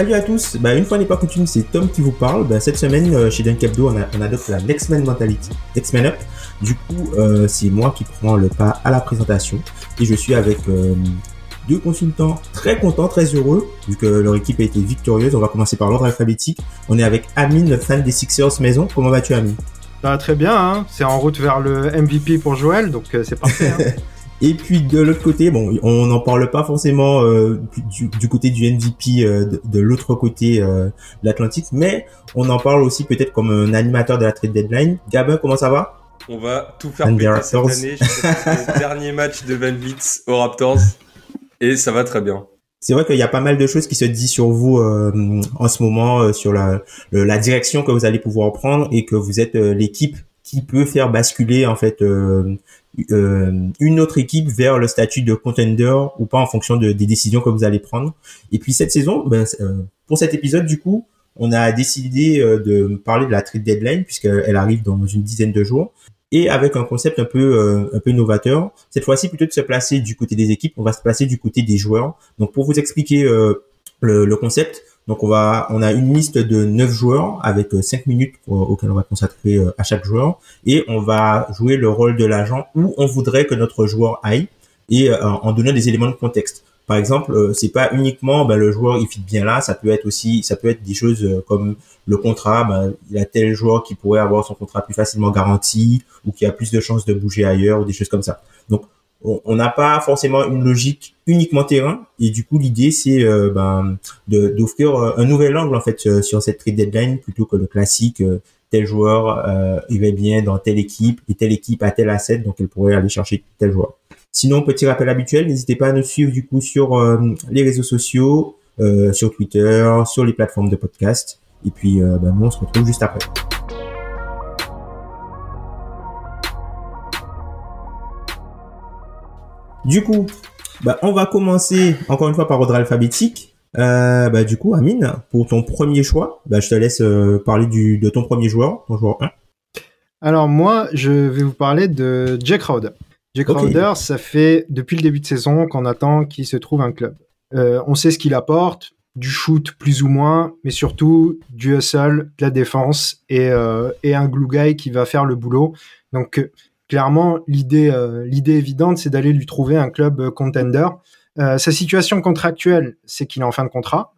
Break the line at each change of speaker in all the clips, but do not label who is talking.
Salut à tous, bah, une fois n'est pas coutume, c'est Tom qui vous parle. Bah, cette semaine, euh, chez on, a, on adopte la Next Man Mentality, Next Man Up. Du coup, euh, c'est moi qui prends le pas à la présentation et je suis avec euh, deux consultants très contents, très heureux, vu que leur équipe a été victorieuse. On va commencer par l'ordre alphabétique. On est avec Amine, le fan des Sixers maison. Comment vas-tu, Amine?
Bah, Très bien, hein. c'est en route vers le MVP pour Joël, donc c'est parfait. Hein.
Et puis de l'autre côté, bon, on n'en parle pas forcément euh, du, du, côté du MVP euh, de, de l'autre côté euh, de l'Atlantique, mais on en parle aussi peut-être comme un animateur de la trade deadline. Gabin, comment ça va?
On va tout faire péter cette année. le dernier match de Van Vliet aux Raptors et ça va très bien.
C'est vrai qu'il y a pas mal de choses qui se disent sur vous euh, en ce moment, euh, sur la, la direction que vous allez pouvoir prendre et que vous êtes l'équipe qui peut faire basculer en fait euh, euh, une autre équipe vers le statut de contender ou pas en fonction de, des décisions que vous allez prendre. Et puis cette saison, ben, euh, pour cet épisode du coup, on a décidé euh, de parler de la trade deadline puisqu'elle arrive dans une dizaine de jours et avec un concept un peu un peu novateur. Cette fois-ci, plutôt de se placer du côté des équipes, on va se placer du côté des joueurs. Donc pour vous expliquer le, concept, donc on va, on a une liste de 9 joueurs avec 5 euh, minutes auxquelles on va consacrer euh, à chaque joueur et on va jouer le rôle de l'agent où on voudrait que notre joueur aille et euh, en donnant des éléments de contexte. Par exemple, c'est pas uniquement ben, le joueur il fit bien là, ça peut être aussi, ça peut être des choses comme le contrat. Ben, il a tel joueur qui pourrait avoir son contrat plus facilement garanti ou qui a plus de chances de bouger ailleurs ou des choses comme ça. Donc on n'a pas forcément une logique uniquement terrain et du coup l'idée c'est euh, ben, d'offrir euh, un nouvel angle en fait euh, sur cette trade deadline plutôt que le classique tel joueur il va bien dans telle équipe et telle équipe a tel asset donc elle pourrait aller chercher tel joueur. Sinon petit rappel habituel n'hésitez pas à nous suivre du coup sur les réseaux sociaux sur Twitter sur les plateformes de podcast et puis ben, nous on se retrouve juste après. Du coup, bah, on va commencer encore une fois par ordre alphabétique. Euh, bah, du coup, Amine, pour ton premier choix, bah, je te laisse euh, parler du, de ton premier joueur, ton joueur 1.
Alors moi, je vais vous parler de Jack Crowder. Jack Crowder, ça fait depuis le début de saison qu'on attend qu'il se trouve un club. Euh, on sait ce qu'il apporte, du shoot plus ou moins, mais surtout du hustle, de la défense et, et un glue guy qui va faire le boulot. Donc clairement, l'idée, euh, l'idée évidente, c'est d'aller lui trouver un club euh, contender. Euh, sa situation contractuelle, c'est qu'il est en fin de contrat.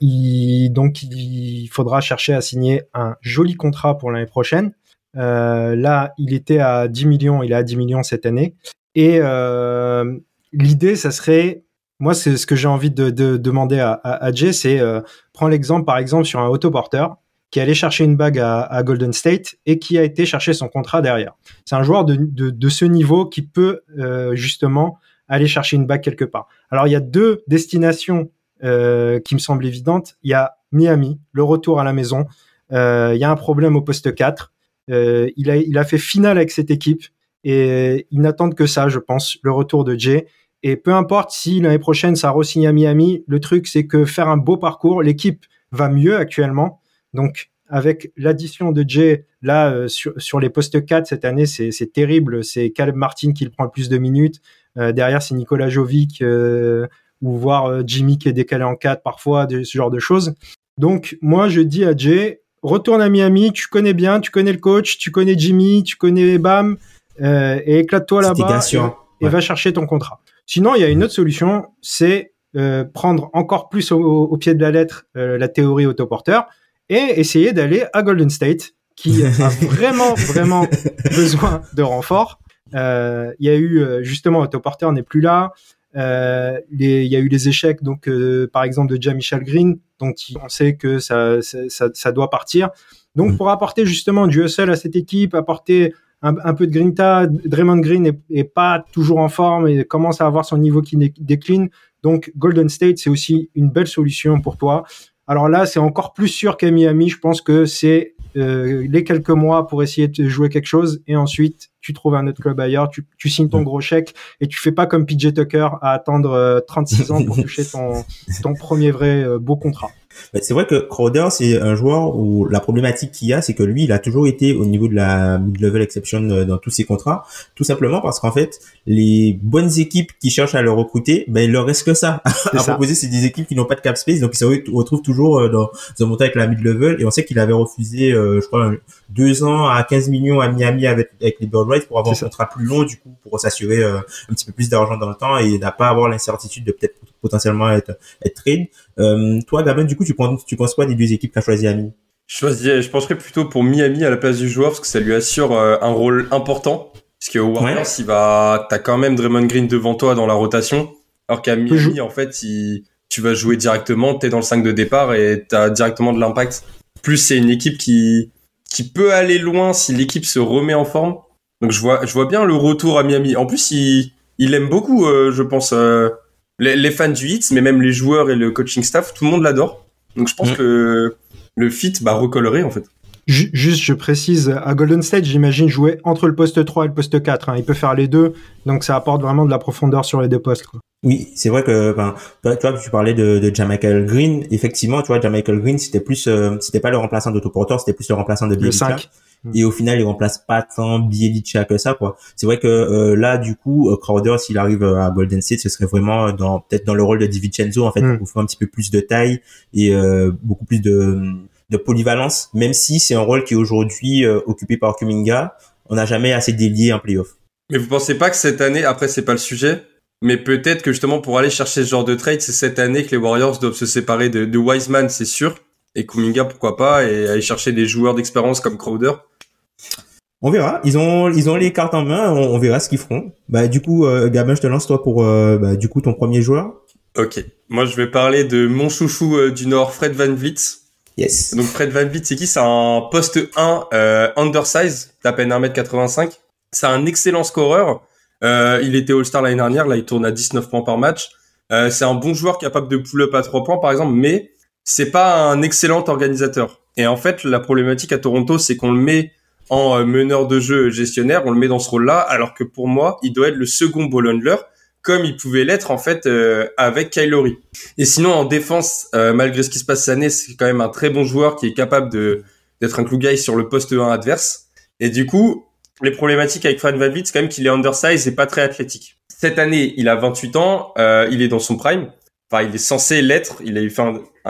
il, donc, il faudra chercher à signer un joli contrat pour l'année prochaine. là, il était à 10 millions, il est à 10 millions cette année. Et l'idée, ça serait, moi, c'est ce que j'ai envie de, demander à, Jay, c'est prends l'exemple, par exemple, sur un autoporteur qui allait chercher une bague à, Golden State et qui a été chercher son contrat derrière. C'est un joueur de, ce niveau qui peut euh, justement aller chercher une bague quelque part. Alors il y a deux destinations euh, qui me semblent évidentes. Il y a Miami, le retour à la maison. Euh, il y a un problème au poste 4. Euh, il, a, fait finale avec cette équipe et ils n'attendent que ça, je pense, le retour de Jay. Et peu importe si l'année prochaine ça re-signe à Miami, le truc c'est que faire un beau parcours, l'équipe va mieux actuellement. Donc, avec l'addition de Jay, là, euh, sur, les postes 4 cette année, c'est terrible. C'est Caleb Martin qui le prend le plus de minutes. Euh, derrière, c'est Nicolas Jovic euh, ou voir Jimmy qui est décalé en 4 parfois, de, ce genre de choses. Donc, moi, je dis à Jay, retourne à Miami, tu connais bien, tu connais le coach, tu connais Jimmy, tu connais Bam, et éclate-toi là-bas et, va chercher ton contrat. Sinon, il y a une autre solution, c'est prendre encore plus au, au, pied de la lettre la théorie autoporteur et essayer d'aller à Golden State, qui a vraiment, vraiment besoin de renfort. Euh, il y a eu justement Otto Porter n'est plus là. Euh, il y a eu les échecs, donc par exemple de Michel Green, dont on sait que ça, ça, ça doit partir. Donc, mm. pour apporter justement du hustle à cette équipe, apporter un, peu de grinta, Draymond Green est, pas toujours en forme et commence à avoir son niveau qui décline. Donc, Golden State, c'est aussi une belle solution pour toi. Alors là, c'est encore plus sûr qu'à Miami. Je pense que c'est euh, les quelques mois pour essayer de jouer quelque chose et ensuite tu trouves un autre club ailleurs, tu, tu signes ton gros chèque et tu fais pas comme PJ Tucker à attendre 36 euh, ans pour toucher ton, ton premier vrai euh, beau contrat.
C'est vrai que Crowder, c'est un joueur où la problématique qu'il y a, c'est que lui, il a toujours été au niveau de la mid-level exception euh, dans tous ses contrats, tout simplement parce qu'en fait, les bonnes équipes qui cherchent à le recruter, ben il leur reste que ça à proposer. C'est des équipes qui n'ont pas de cap space, donc ils se retrouvent toujours euh, dans un montant avec la mid-level. Et on sait qu'il avait refusé, euh, je crois, deux ans à 15 millions à Miami avec, avec les Bird Rights pour avoir un contrat plus long, du coup, pour s'assurer un petit peu plus d'argent dans le temps et n'a pas avoir l'incertitude de peut-être potentiellement être, être trade. Euh, toi, Gabin, du coup, tu penses, tu penses quoi des deux équipes qu'a choisi Ami?
Je, je penserais plutôt pour Miami à la place du joueur parce que ça lui assure euh, un rôle important. Parce que Warriors, il va, t'as quand même Draymond Green devant toi dans la rotation. Alors qu'à Miami, en fait, il, tu vas jouer directement, t'es dans le 5 de départ et t'as directement de l'impact. Plus c'est une équipe qui, qui peut aller loin si l'équipe se remet en forme. Donc je vois, je vois bien le retour à Miami. En plus, il, il aime beaucoup, euh, je pense, euh, les, fans du Hits, mais même les joueurs et le coaching staff, tout le monde l'adore. Donc je pense mm. que le fit va recoller en fait.
Juste, je précise, à Golden State, j'imagine jouer entre le poste 3 et le poste 4. Hein. Il peut faire les deux, donc ça apporte vraiment de la profondeur sur les deux postes. Quoi.
Oui, c'est vrai que ben, toi, tu parlais de, de Jamichael Green. Effectivement, tu vois, Jamichael Green, c'était plus, euh, c'était pas le remplaçant d'Autoporter, c'était plus le remplaçant de Bielica. Et au final, il remplace pas tant Bielica que ça, quoi. C'est vrai que euh, là, du coup, euh, Crowder, s'il arrive à Golden State, ce serait vraiment dans peut-être dans le rôle de DiVincenzo, en fait, mm. pour faire un petit peu plus de taille et beaucoup plus de de polyvalence, même si c'est un rôle qui est aujourd'hui euh, occupé par Kuminga. On n'a jamais assez délié en playoff.
Mais vous pensez pas que cette année, après c'est pas le sujet, mais peut-être que justement pour aller chercher ce genre de trade, c'est cette année que les Warriors doivent se séparer de, de Wiseman, c'est sûr, et Kuminga pourquoi pas, et aller chercher des joueurs d'expérience comme Crowder.
On verra. Ils ont ils ont les cartes en main. On, verra ce qu'ils feront. Bah du coup, euh, Gabin, je te lance toi pour euh, bah, du coup ton premier joueur.
Ok. Moi, je vais parler de mon chouchou euh, du Nord, Fred Van Vliet.
Yes.
Donc Fred Van Vliet, c'est qui? C'est un poste 1 euh, undersize, d'à peine 1m85. C'est un excellent scoreur. Euh, il était All-Star l'année dernière, là il tourne à 19 points par match. Euh, c'est un bon joueur capable de pull-up à 3 points par exemple, mais c'est pas un excellent organisateur. Et en fait, la problématique à Toronto, c'est qu'on le met en euh, meneur de jeu gestionnaire, on le met dans ce rôle-là, alors que pour moi, il doit être le second ball handler comme il pouvait l'être en fait euh, avec Kylori. Et sinon en défense, euh, malgré ce qui se passe cette année, c'est quand même un très bon joueur qui est capable de d'être un clou guy sur le poste 1 adverse. Et du coup, les problématiques avec Fred Van c'est quand même qu'il est undersize et pas très athlétique. Cette année, il a 28 ans, euh, il est dans son prime. Enfin, il est censé l'être. Il a eu fait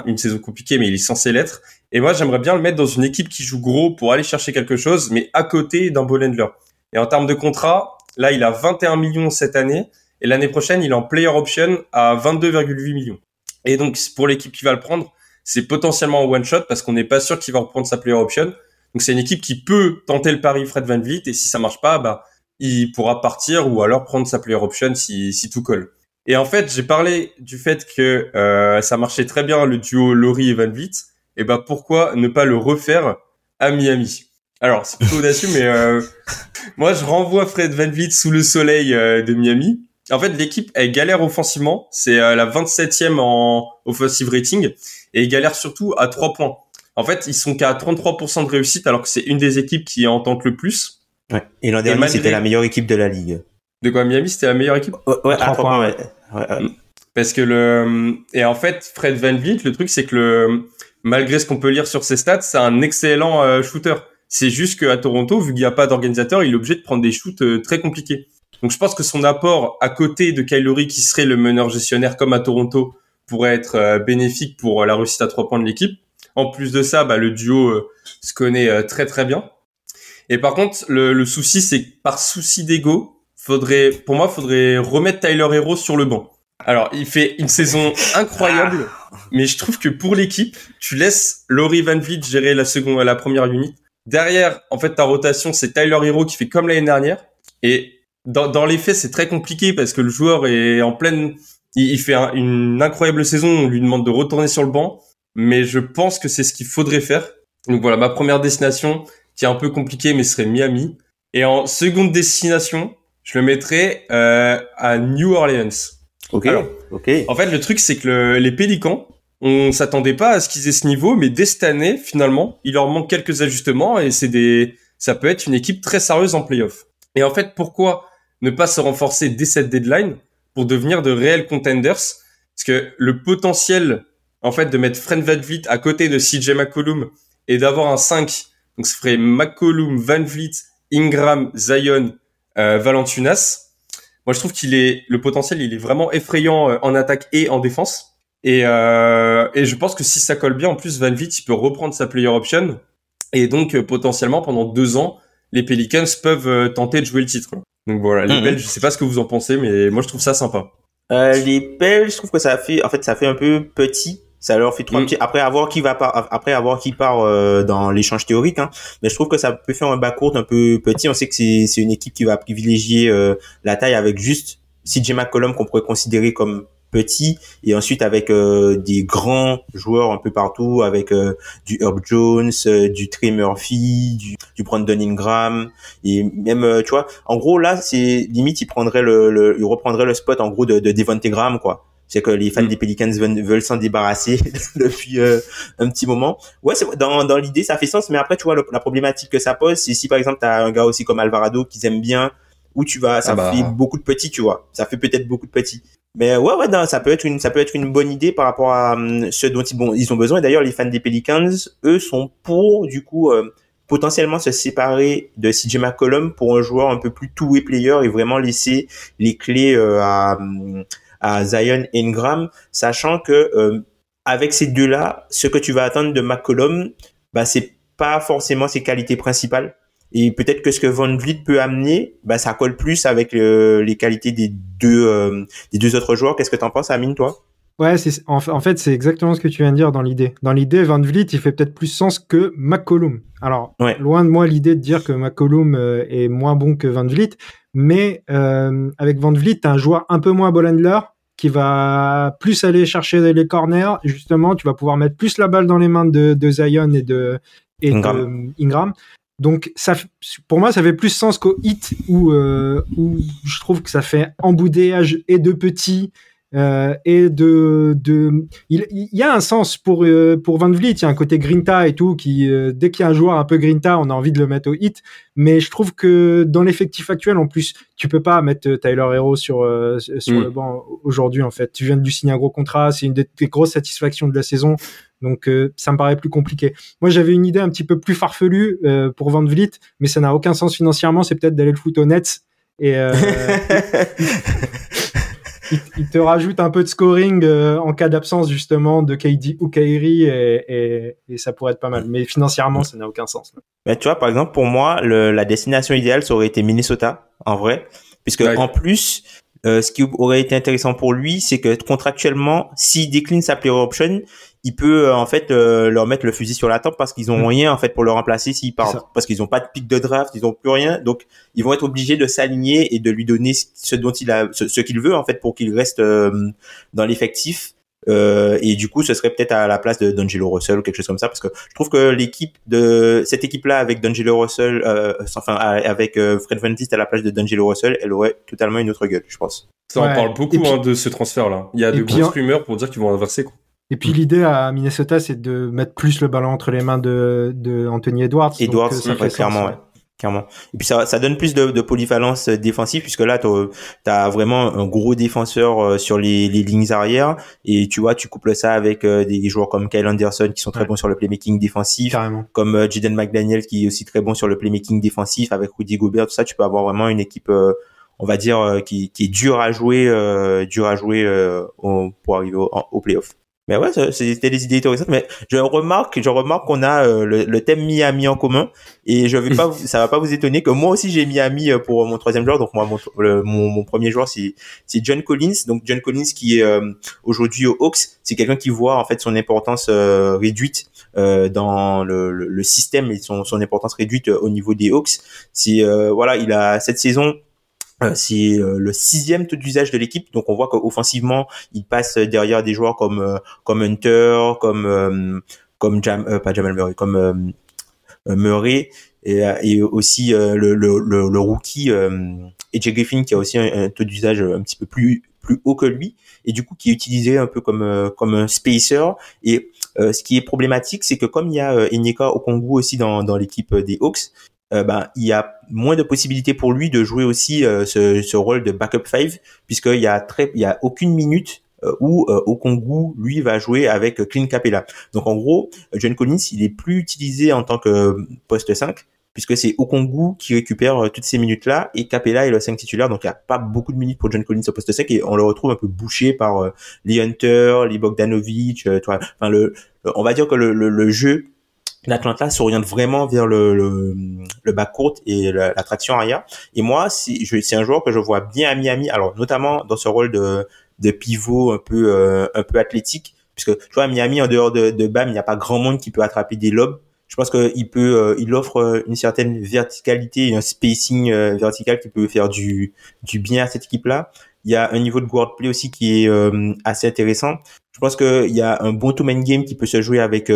une saison compliquée, mais il est censé l'être. Et moi, j'aimerais bien le mettre dans une équipe qui joue gros pour aller chercher quelque chose, mais à côté d'un ball handler. Et en termes de contrat, là, il a 21 millions cette année. Et l'année prochaine, il est en player option à 22,8 millions. Et donc, pour l'équipe qui va le prendre, c'est potentiellement un one shot parce qu'on n'est pas sûr qu'il va reprendre sa player option. Donc, c'est une équipe qui peut tenter le pari Fred Van Vliet et si ça marche pas, bah, il pourra partir ou alors prendre sa player option si, si tout colle. Et en fait, j'ai parlé du fait que euh, ça marchait très bien le duo Laurie et Van Vliet. Et bah pourquoi ne pas le refaire à Miami? Alors c'est plutôt audacieux, mais euh, moi je renvoie Fred Van Vliet sous le soleil euh, de Miami en fait, l'équipe, elle galère offensivement. C'est euh, la 27e en offensive rating. Et ils galèrent surtout à 3 points. En fait, ils sont qu'à 33% de réussite, alors que c'est une des équipes qui en tente le plus.
Ouais. Et l'an dernier, c'était la meilleure équipe de la ligue.
De quoi, Miami, c'était la meilleure équipe?
Ouais, à 3 points, ouais. ouais,
mm. Parce que le, et en fait, Fred Van Vliet, le truc, c'est que le, malgré ce qu'on peut lire sur ses stats, c'est un excellent euh, shooter. C'est juste qu'à Toronto, vu qu'il n'y a pas d'organisateur, il est obligé de prendre des shoots euh, très compliqués. Donc je pense que son apport à côté de Kylori qui serait le meneur gestionnaire comme à Toronto pourrait être euh, bénéfique pour euh, la réussite à trois points de l'équipe. En plus de ça, bah, le duo euh, se connaît très très bien. Et par contre, le, souci, c'est que par souci d'ego, faudrait, pour moi, faudrait remettre Tyler Hero sur le banc. Alors, il fait une saison incroyable, mais je trouve que pour l'équipe, tu laisses Laurie Van Vliet gérer la seconde, la première unité. Derrière, en fait, ta rotation, c'est Tyler Hero qui fait comme l'année dernière. Et dans, dans les faits, c'est très compliqué parce que le joueur est en pleine, il, fait une incroyable saison. On lui demande de retourner sur le banc, mais je pense que c'est ce qu'il faudrait faire. Donc voilà, ma première destination qui est un peu compliquée, mais serait Miami. Et en seconde destination, je le mettrais euh, à New Orleans.
Ok. ok.
En fait, le truc, c'est que les Pélicans, on s'attendait pas à ce qu'ils aient ce niveau, mais dès cette année, finalement, il leur manque quelques ajustements et c'est des, ça peut être une équipe très sérieuse en playoff. Et en fait, pourquoi ne pas se renforcer dès cette deadline pour devenir de réels contenders? Parce que le potentiel, en fait, de mettre Fred VanVleet à côté de CJ McCollum et d'avoir un 5, donc ça ferait McCollum, Van Vliet, Ingram, Zion, euh, Valentunas. Moi, je trouve qu'il est, le potentiel, il est vraiment effrayant euh, en attaque et en défense. Et, euh, et je pense que si ça colle bien, en plus, Van Vliet, il peut reprendre sa player option. Et donc, euh, potentiellement, pendant deux ans, les Pelicans peuvent euh, tenter de jouer le titre. Donc voilà, les mm je sais pas ce que vous en pensez, mais moi, je trouve ça sympa.
Euh, les Belges, je trouve que ça fait, en fait, ça fait un peu petit. Ça leur fait trop mm. petit. Après avoir qui va par, après avoir qui part euh, dans l'échange théorique, hein. Mais je trouve que ça peut faire un bas court un peu petit. On sait que c'est c'est une équipe qui va privilégier la taille avec juste CJ McCollum qu'on pourrait considérer comme petit et ensuite avec euh, des grands joueurs un peu partout avec euh, du Herb Jones, euh, du Trey Murphy, du, du Brandon Ingram et même tu vois en gros là c'est limite il prendrait le, le, il reprendrait le spot en gros de, de Devonte Graham quoi. C'est que les fans mm. des Pelicans veulent, s'en débarrasser depuis un petit moment. Ouais, c'est dans, dans l'idée ça fait sens, mais après tu vois la problématique que ça pose, c'est si par exemple t'as un gars aussi comme Alvarado qui aime bien où tu vas, ça ah bah. fait beaucoup de petits, tu vois. Ça fait peut-être beaucoup de petits. Mais ouais, ouais, non, ça peut être une, ça peut être une bonne idée par rapport à um, ce dont ils, bon, ils ont besoin. D'ailleurs, les fans des Pelicans, eux, sont pour, du coup, euh, potentiellement se séparer de CJ McCollum pour un joueur un peu plus two-way player et vraiment laisser les clés euh, à, um, à Zion Ingram, sachant que euh, avec ces deux-là, ce que tu vas attendre de McCollum, bah, c'est pas forcément ses qualités principales. Et peut-être que ce que Von Vliet peut amener, bah, ça colle plus avec les qualités des deux, euh, des deux autres joueurs. Qu'est-ce que tu en penses, Amine, toi?
Ouais, c'est, en, fait, c'est exactement ce que tu viens de dire dans l'idée. Dans l'idée, Van Vliet, il fait peut-être plus sens que McCollum. Alors, loin de moi l'idée de dire que McCollum euh, est moins bon que Van Vliet, mais euh, avec Van Vliet, t'as un joueur un peu moins ball handler qui va plus aller chercher les corners. Justement, tu vas pouvoir mettre plus la balle dans les mains de, de Zion et de, et Ingram. De Ingram. Donc ça, pour moi, ça fait plus sens qu'au hit où, euh, où je trouve que ça fait emboudéage et de petits euh, et de, de il, il, y a un sens pour euh, pour Van Vliet, il y a un côté grinta et tout qui euh, dès qu'il y a un joueur un peu grinta, on a envie de le mettre au hit. Mais je trouve que dans l'effectif actuel, en plus, tu peux pas mettre Tyler Hero sur sur mm. le banc aujourd'hui. En fait, tu viens de lui signer un gros contrat, c'est une des, grosses satisfactions de la saison. Donc ça me paraît plus compliqué. Moi j'avais une idée un petit peu plus farfelue pour Van Vliet, mais ça n'a aucun sens financièrement. C'est peut-être d'aller le foot au Nets et il, te rajoute un peu de scoring euh, en cas d'absence justement de KD ou Kyrie et, et, ça pourrait être pas mal. Mais financièrement, ça n'a aucun sens.
Mais tu vois, par exemple, pour moi, le, la destination idéale, ça aurait été Minnesota, en vrai. Puisque en plus, euh, ce qui aurait été intéressant pour lui, c'est que contractuellement, s'il décline sa player option, il peut euh, en fait euh, leur mettre le fusil sur la tempe parce qu'ils ont mm. rien en fait pour le remplacer s'il part parce qu'ils ont pas de pic de draft, ils ont plus rien, donc ils vont être obligés de s'aligner et de lui donner ce dont il a ce, qu'il veut en fait pour qu'il reste euh, dans l'effectif. et du coup, ce serait peut-être à la place de D'Angelo Russell ou quelque chose comme ça, parce que je trouve que l'équipe de cette équipe-là avec D'Angelo Russell, enfin avec Fred Van à la place de D'Angelo Russell, elle aurait totalement une autre gueule, je pense.
Ça en parle beaucoup hein, de ce transfert-là. Il y a de grosses rumeurs pour dire qu'ils vont inverser. Quoi.
Et puis l'idée à Minnesota, c'est de mettre plus le ballon entre les mains de, de Anthony Edwards.
Edwards, euh, ça clairement, ouais. Clairement. Et puis ça, ça donne plus de, de polyvalence défensive puisque là, tu as vraiment un gros défenseur euh, sur les, les lignes arrière et tu vois, tu couples ça avec euh, des joueurs comme Kyle Anderson qui sont très bons sur le playmaking défensif,
Carrément.
comme Jaden McDaniel qui est aussi très bon sur le playmaking défensif avec Rudy Gobert, tout ça, tu peux avoir vraiment une équipe on va dire qui, qui est dure à jouer, dur à jouer pour arriver au, au playoff. Mais ouais, c'était des idées intéressantes. Mais je remarque, je remarque qu'on a euh, le, thème Miami en commun. Et je vais pas, ça va pas vous étonner que moi aussi j'ai Miami euh, pour mon troisième joueur. Donc moi, mon, mon, premier joueur c'est c'est John Collins. Donc John Collins qui est euh, aujourd'hui au Hawks, c'est quelqu'un qui voit en fait son importance réduite dans le, le, système et son, son importance réduite au niveau des Hawks. C'est voilà, il a cette saison c'est euh, le sixième taux d'usage de l'équipe, donc on voit qu'offensivement, il passe derrière des joueurs comme euh, comme Hunter, comme comme Jam, pas Jamal Murray, comme Murray. Et, et aussi le, le, le, rookie AJ Griffin qui a aussi un, taux d'usage un petit peu plus plus haut que lui. Et du coup qui est utilisé un peu comme comme un spacer. Et ce qui est problématique c'est que comme il y a Enyeka Okongu aussi dans dans l'équipe des Hawks euh, ben, il y a moins de possibilités pour lui de jouer aussi euh, ce, ce, rôle de backup five puisqu'il y a très il y a aucune minute euh, où au Congo lui va jouer avec Clint Capella. Donc en gros, John Collins, il est plus utilisé en tant que poste 5 puisque c'est Okongu qui récupère toutes ces minutes-là et Capella est le 5 titulaire, donc il n'y a pas beaucoup de minutes pour John Collins au poste 5 et on le retrouve un peu bouché par euh, Lee Hunter, Lee Bogdanovic, enfin le, on va dire que le, le, le jeu l'Atlanta s'oriente vraiment vers le, le, le court et la, traction arrière. Et moi, c'est un joueur que je vois bien à Miami, alors notamment dans ce rôle de, de pivot un peu euh, un peu athlétique, puisque tu vois à Miami en dehors de, de Bam, il n'y a pas grand monde qui peut attraper des lobes. Je pense qu'il peut, euh, il offre une certaine verticalité un spacing euh, vertical qui peut faire du du bien à cette équipe-là. Il y a un niveau de guard play aussi qui est assez intéressant. Je pense qu'il y a un bon two-man game qui peut se jouer avec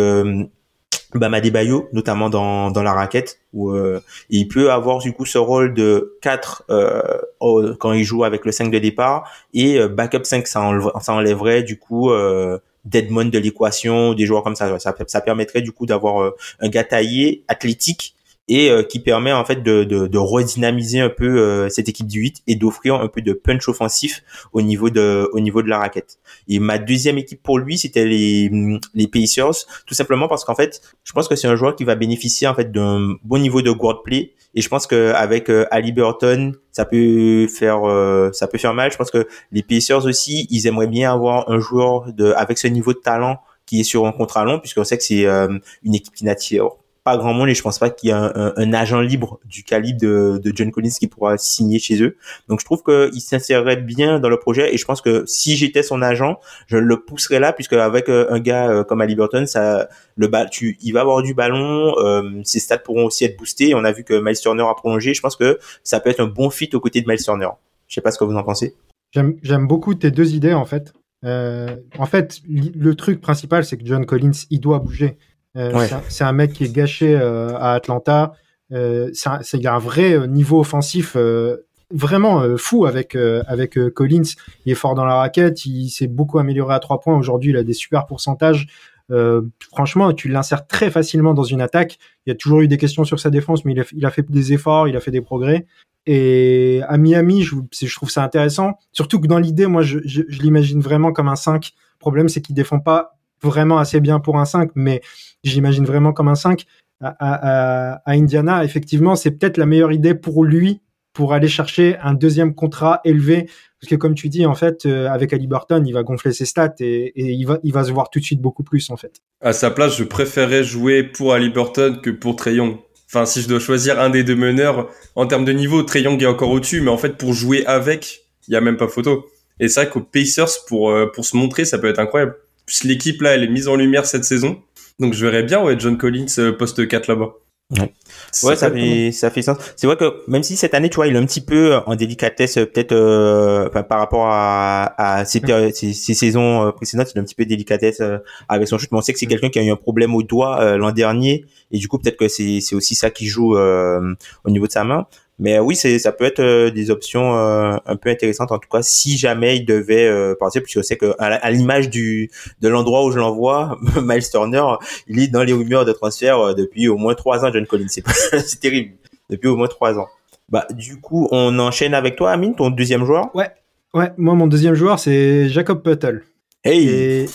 Bama Bayo, notamment dans, dans la raquette, où euh, il peut avoir du coup ce rôle de 4 euh, quand il joue avec le 5 de départ, et euh, backup 5, ça, ça enlèverait du coup euh, Deadmon de l'équation, des joueurs comme ça. Ça, ça permettrait du coup d'avoir un gars athlétique, et euh, qui permet en fait de, de, de redynamiser un peu euh, cette équipe du 8 et d'offrir un peu de punch offensif au niveau de au niveau de la raquette. Et ma deuxième équipe pour lui, c'était les les Pacers, tout simplement parce qu'en fait, je pense que c'est un joueur qui va bénéficier en fait d'un bon niveau de guard play et je pense que avec euh, Ali Burton, ça peut faire ça peut faire mal. Je pense que les Pacers aussi, ils aimeraient bien avoir un joueur de avec ce niveau de talent qui est sur un contrat long puisqu'on sait que c'est une équipe qui n'attire pas grand monde et je pense pas qu'il y a un, agent libre du calibre de, de, John Collins qui pourra signer chez eux. Donc je trouve qu'il s'insérerait bien dans le projet et je pense que si j'étais son agent, je le pousserais là puisque avec euh, un gars euh, comme Ali Burton, ça, le bal, tu, il va avoir du ballon, euh, ses stats pourront aussi être boostés. On a vu que Miles Turner a prolongé. Je pense que ça peut être un bon fit aux côtés de Miles Turner. Je sais pas ce que vous en pensez.
J'aime beaucoup tes deux idées en fait. Euh, en fait, le truc principal, c'est que John Collins, il doit bouger. Euh, c'est un, mec qui est gâché euh, à Atlanta. Euh, il y a un vrai niveau offensif vraiment fou avec avec Collins. Il est fort dans la raquette, il s'est beaucoup amélioré à trois points. Aujourd'hui, il a des super pourcentages. franchement, tu l'insères très facilement dans une attaque. Il y a toujours eu des questions sur sa défense, mais il a, il a fait des efforts, il a fait des progrès. Et à Miami, je, je trouve ça intéressant. Surtout que dans l'idée, moi, je, je, je l'imagine vraiment comme un 5. Le problème, c'est qu'il défend pas vraiment assez bien pour un 5, mais j'imagine vraiment comme un 5. À, Indiana, effectivement, c'est peut-être la meilleure idée pour lui pour aller chercher un deuxième contrat élevé. Parce que comme tu dis, en fait, euh, avec Ali Burton, il va gonfler ses stats et, il, va, il va se voir tout de suite beaucoup plus, en fait.
À sa place, je préférais jouer pour Ali Burton que pour Trey Young. Enfin, si je dois choisir un des deux meneurs, en termes de niveau, Trey Young est encore au-dessus, mais en fait, pour jouer avec, il y a même pas photo. Et c'est vrai qu'aux Pacers, pour, euh, pour se montrer, ça peut être incroyable l'équipe là, elle est mise en lumière cette saison. Donc je verrais bien ouais John Collins euh, poste 4 là-bas.
Ouais, ça, fait, ça fait sens. C'est vrai que même si cette année, tu vois, il est un petit peu en délicatesse, euh, peut-être euh, par rapport à, à ses, ses, saisons précédentes, il est un petit peu délicatesse avec son chute. Mais on sait que c'est quelqu'un qui a eu un problème au doigt l'an dernier, et du coup, peut-être que c'est aussi ça qui joue au niveau de sa main. Mais oui, c'est ça peut être euh, des options euh, un peu intéressantes en tout cas si jamais il devait euh, partir puisque je sais que à, l'image du de l'endroit où je l'envoie, Miles Turner, il est dans les rumeurs de transfert depuis au moins trois ans. John Collins, c'est c'est terrible depuis au moins trois ans. Bah du coup, on enchaîne avec toi, Amine, ton deuxième joueur?
Ouais, ouais. Moi, mon deuxième joueur, c'est Jacob Puttle.
Hey.
Et,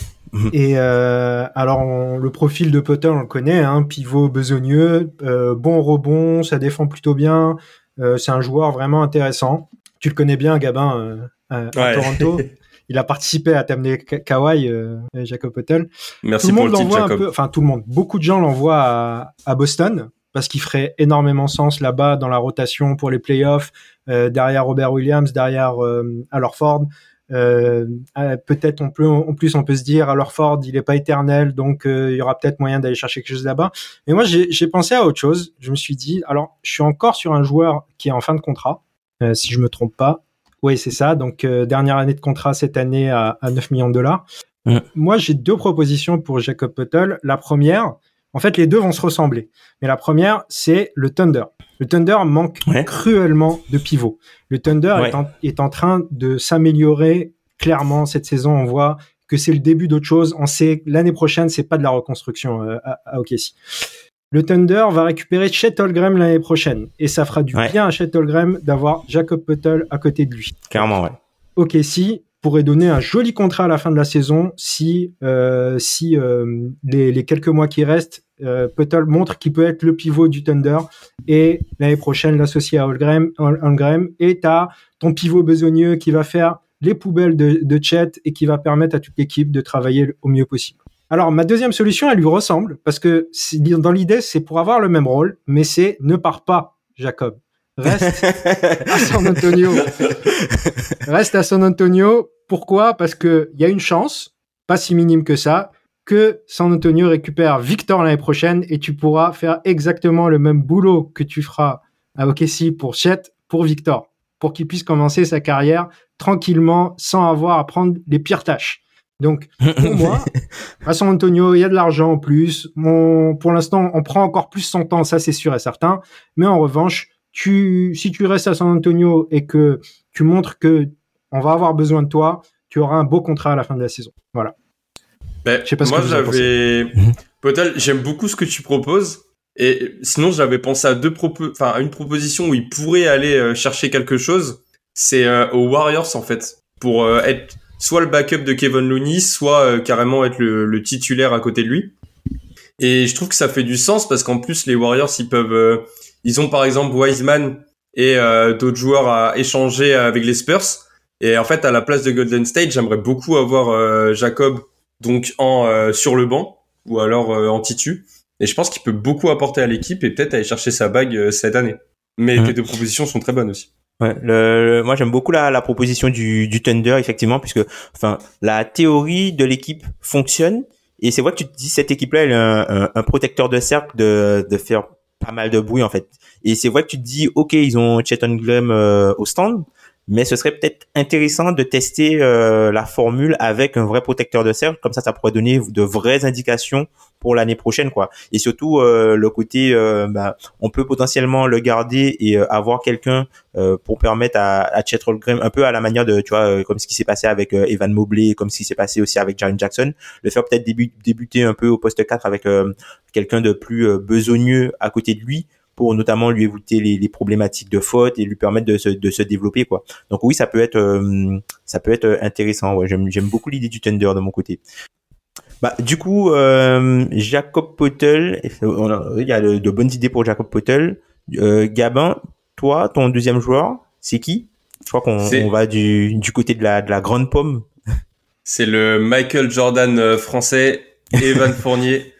et alors le profil de Puttle, on le connaît, hein, pivot besogneux, bon rebond, ça défend plutôt bien, euh, c'est un joueur vraiment intéressant. Tu le connais bien, Gabin, euh, à, Toronto. il a participé à t'amener Kawhi, Jacob Potel.
Merci
tout le
pour
monde
le titre,
l'envoie un
Jacob.
peu, enfin tout le monde, beaucoup de gens l'envoient à, à Boston parce qu'il ferait énormément sens là-bas dans la rotation pour les playoffs, euh, derrière Robert Williams, derrière euh, Alorford. Euh, euh, peut-être on peut, en plus on peut se dire Alorford il est pas éternel donc euh, il y aura peut-être moyen d'aller chercher quelque chose là-bas. Mais moi j'ai pensé à autre chose. Je me suis dit alors je suis encore sur un joueur qui est en fin de contrat euh, si je me trompe pas. Oui c'est ça donc euh, dernière année de contrat cette année à, à 9 millions de dollars. Moi j'ai deux propositions pour Jacob Puttle. La première en fait, les deux vont se ressembler. Mais la première, c'est le Thunder. Le Thunder manque
Ouais.
cruellement de pivot. Le Thunder
Ouais.
est, en, est en train de s'améliorer clairement cette saison. On voit que c'est le début d'autre chose. On sait que l'année prochaine, c'est pas de la reconstruction euh, à, à OKC. Le Thunder va récupérer Chet Holmgren l'année prochaine. Et ça fera du
Ouais.
bien à Chet Holmgren d'avoir Jacob Puttle à côté de lui.
Clairement, ouais.
OKC pourrait donner un joli contrat à la fin de la saison si euh, si euh, les, quelques mois qui restent, euh, Puttle montre qu'il peut être le pivot du Thunder et l'année prochaine l'associer à Holmgren, Holmgren et t'as ton pivot besogneux qui va faire les poubelles de, de Chet et qui va permettre à toute l'équipe de travailler au mieux possible. Alors ma deuxième solution, elle lui ressemble parce que dans l'idée c'est pour avoir le même rôle, mais c'est ne pars pas, Jacob. Reste à San Antonio. Reste à San Antonio. Pourquoi? Parce que il y a une chance, pas si minime que ça, que San Antonio récupère Victor l'année prochaine et tu pourras faire exactement le même boulot que tu feras à OKC pour Chet, pour Victor, pour qu'il puisse commencer sa carrière tranquillement sans avoir à prendre les pires tâches. Donc, pour moi, à San Antonio, il y a de l'argent en plus. Pour l'instant, on prend encore plus son temps, ça c'est sûr et certain. Mais en revanche, tu, si tu restes à San Antonio et que tu montres que on va avoir besoin de toi, tu auras un beau contrat à la fin de la saison. Voilà.
Ben,
Je sais pas ce
moi, j'avais.
Mhm.
Potel, j'aime beaucoup ce que tu proposes. Et sinon, j'avais pensé à deux propos, enfin, à une proposition où il pourrait aller euh, chercher quelque chose. C'est euh, aux Warriors, en fait. Pour euh, être soit le backup de Kevin Looney, soit euh, carrément être le, le titulaire à côté de lui. Et je trouve que ça fait du sens parce qu'en plus, les Warriors, ils peuvent, euh, ils ont par exemple Wiseman et euh, d'autres joueurs à échanger avec les Spurs. Et en fait, à la place de Golden State, j'aimerais beaucoup avoir euh, Jacob donc en euh, sur le banc ou alors euh, en titu. Et je pense qu'il peut beaucoup apporter à l'équipe et peut-être aller chercher sa bague euh, cette année. Mais
Mhm.
tes deux propositions sont très bonnes aussi.
Ouais, le, le- moi j'aime beaucoup la, la proposition du, du Thunder effectivement puisque enfin la théorie de l'équipe fonctionne et c'est vrai que tu te dis cette équipe là elle a un, un, un protecteur de cercle de, de faire pas mal de bruit en fait. Et c'est vrai que tu te dis ok ils ont Chet Holmgren euh, au stand mais ce serait peut-être intéressant de tester euh, la formule avec un vrai protecteur de cercle. Comme ça ça pourrait donner de vraies indications pour l'année prochaine quoi. Et surtout euh, le côté euh, bah, on peut potentiellement le garder et euh, avoir quelqu'un euh, pour permettre à, à Chet un peu à la manière de tu vois euh, comme ce qui s'est passé avec Evan Mobley comme ce qui s'est passé aussi avec Jaren Jackson le faire peut-être débu- débuter un peu au poste 4 avec quelqu'un de plus besogneux à côté de lui pour notamment lui éviter les, les problématiques de faute et lui permettre de se, de se développer quoi donc oui ça peut être euh, ça peut être intéressant ouais j'aime j'aime beaucoup l'idée du Thunder de mon côté bah, du coup, euh, Jacob a- il y a de, de bonnes idées pour Jacob Potel. Euh, Gabin, toi, ton deuxième joueur, c'est qui? Je crois qu'on on va du, du côté de la, de la grande pomme.
C'est le Michael Jordan euh, français, Evan Fournier.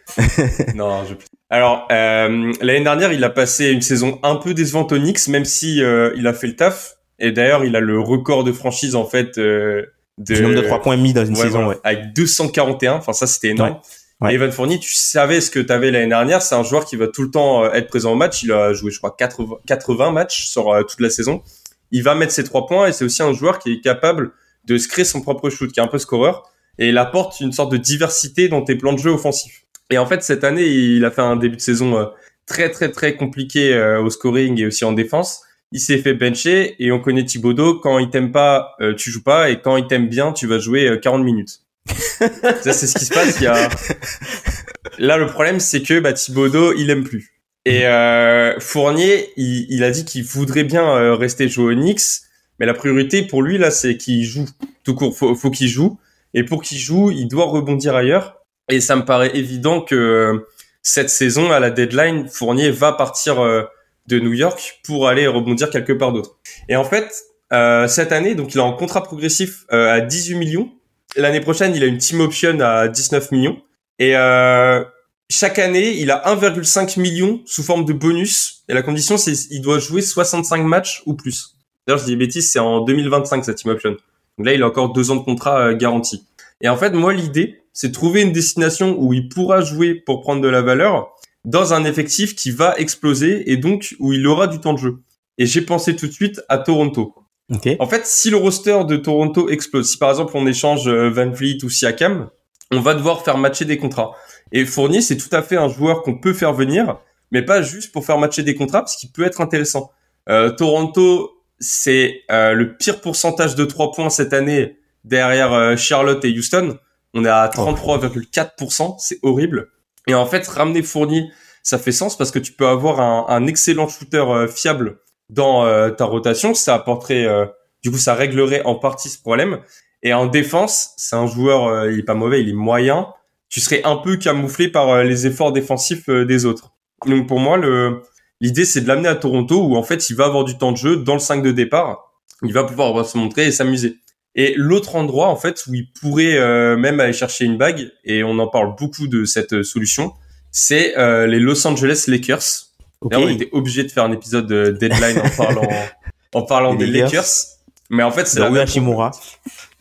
non, je... Alors, euh, l'année dernière, il a passé une saison un peu décevante au Knicks, même si euh, il a fait le taf. Et d'ailleurs, il a le record de franchise en fait euh, de
Du nombre de trois points mis dans une
Ouais,
saison,
voilà,
ouais.
avec 241. Enfin, ça, c'était énorme.
Ouais. Ouais.
Et Evan Fournier, tu savais ce que tu avais l'année dernière. C'est un joueur qui va tout le temps être présent au match. Il a joué, je crois, 80, 80 matchs sur toute la saison. Il va mettre ses trois points et c'est aussi un joueur qui est capable de se créer son propre shoot, qui est un peu scoreur. Et il apporte une sorte de diversité dans tes plans de jeu offensifs. Et en fait, cette année, il a fait un début de saison euh, très, très, très compliqué euh, au scoring et aussi en défense. Il s'est fait bencher et on connaît Thibodeau. Quand il t'aime pas, euh, tu joues pas. Et quand il t'aime bien, tu vas jouer euh, 40 minutes. Ça, c'est ce qui se passe. Il y a... Là, le problème, c'est que bah, Thibodeau, il aime plus. Et euh, Fournier, il, il a dit qu'il voudrait bien rester jouer au Knicks, mais la priorité pour lui, là, c'est qu'il joue. Tout court, faut, faut qu'il joue. Et pour qu'il joue, il doit rebondir ailleurs. Et ça me paraît évident que cette saison, à la deadline, Fournier va partir euh, de New York pour aller rebondir quelque part d'autre. Et en fait, euh, cette année, donc il a un contrat progressif euh, à 18 millions. L'année prochaine, il a une team option à 19 millions. Et chaque année, il a 1,5 million sous forme de bonus. Et la condition, c'est il doit jouer 65 matchs ou plus. D'ailleurs, je dis bêtises, c'est en 2025 sa team option. Donc là, il a encore deux ans de contrat garanti. Et en fait, moi, l'idée, c'est trouver une destination où il pourra jouer pour prendre de la valeur dans un effectif qui va exploser et donc où il aura du temps de jeu. Et j'ai pensé tout de suite à Toronto. En fait, si le roster de Toronto explose, si par exemple on échange euh, Van Vliet ou Siakam, on va devoir faire matcher des contrats. Et Fournier, c'est tout à fait un joueur qu'on peut faire venir, mais pas juste pour faire matcher des contrats, parce qu'il peut être intéressant. Euh, Toronto, c'est euh, le pire pourcentage de trois points cette année derrière euh, Charlotte et Houston. On est à 33,4%, c'est horrible. Et en fait, ramener Fournier, ça fait sens parce que tu peux avoir un, un excellent shooter fiable dans euh, ta rotation, ça apporterait, euh, du coup, ça réglerait en partie ce problème. Et en défense, c'est un joueur, euh, il est pas mauvais, il est moyen. Tu serais un peu camouflé par les efforts défensifs des autres. Donc pour moi, le l'idée c'est de l'amener à Toronto où en fait il va avoir du temps de jeu dans le 5 de départ. Il va pouvoir se montrer et s'amuser. Et l'autre endroit en fait où il pourrait même aller chercher une bague et on en parle beaucoup de cette solution, c'est les Los Angeles Lakers on était obligé de faire un épisode de Deadline en parlant, en parlant des Lakers. Mais en fait, c'est
de Rui Hashimura.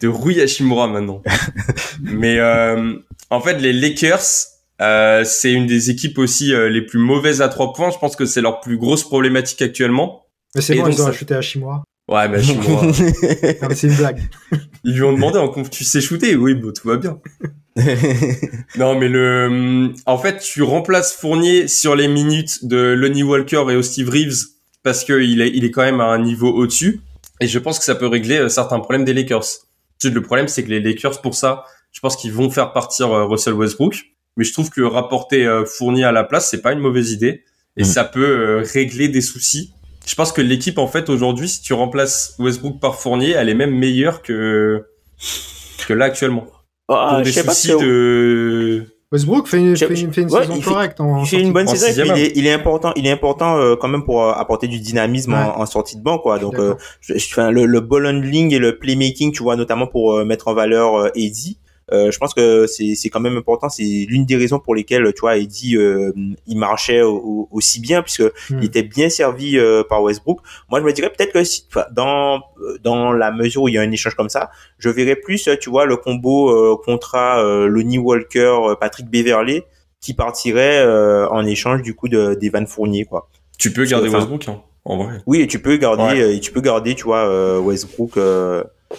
De Rui Hashimura maintenant. Mais euh, en fait, les Lakers, euh, c'est une des équipes aussi euh, les plus mauvaises à trois points. Je pense que c'est leur plus grosse problématique actuellement.
Mais c'est bon, ils ont ça... acheté Hashimura.
Ouais, mais Hashimura.
non, mais c'est une blague.
Ils lui ont demandé en conf, tu sais shooter? Oui, bon, tout va bien. non, mais le, en fait, tu remplaces Fournier sur les minutes de Lonnie Walker et Steve Reeves parce qu'il est, il est quand même à un niveau au-dessus. Et je pense que ça peut régler euh, certains problèmes des Lakers. Le problème, c'est que les Lakers, pour ça, je pense qu'ils vont faire partir euh, Russell Westbrook. Mais je trouve que rapporter euh, Fournier à la place, c'est pas une mauvaise idée. Et mm. ça peut régler des soucis. Je pense que l'équipe, en fait, aujourd'hui, si tu remplaces Westbrook par Fournier, elle est même meilleure que, que là actuellement.
Ah, pour des soucis de...
Westbrook fait une, fait une, fait une saison correcte.
Il fait une bonne saison. Il est, il est, important, il est important euh, quand même pour euh, apporter du dynamisme en, en, sortie de banc, quoi. Donc, euh, je, je, le, le ball handling et le playmaking, tu vois, notamment pour mettre en valeur Eddie. Euh, je pense que c'est c'est quand même important. C'est l'une des raisons pour lesquelles tu vois Eddie euh, il marchait aussi bien puisque hmm. il était bien servi euh, par Westbrook. Moi je me dirais peut-être que si, dans dans la mesure où il y a un échange comme ça, je verrais plus tu vois le combo contrat Lonnie Walker Patrick Beverley qui partirait en échange du coup de d'Evan Fournier quoi.
Tu peux garder Westbrook hein, en vrai.
Oui, tu peux garder tu peux garder tu vois Westbrook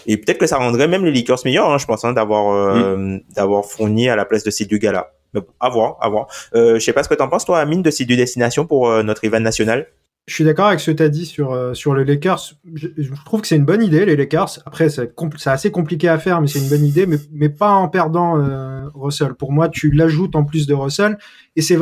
et peut-être que ça rendrait même les Lakers meilleurs, hein, je pense, hein, d'avoir euh, d'avoir fourni à la place de ces deux gars-là. Mais bon, à voir, à voir. Euh, je sais pas ce que t'en penses, toi, Amine, de ces deux destinations pour euh, notre event national.
Je suis d'accord avec ce que tu as dit sur, euh, sur les Lakers. Je, trouve que c'est une bonne idée, les Lakers. Après, c'est assez compliqué à faire, mais c'est une bonne idée, mais, mais pas en perdant Russell. Pour moi, tu l'ajoutes en plus de Russell. Et c'est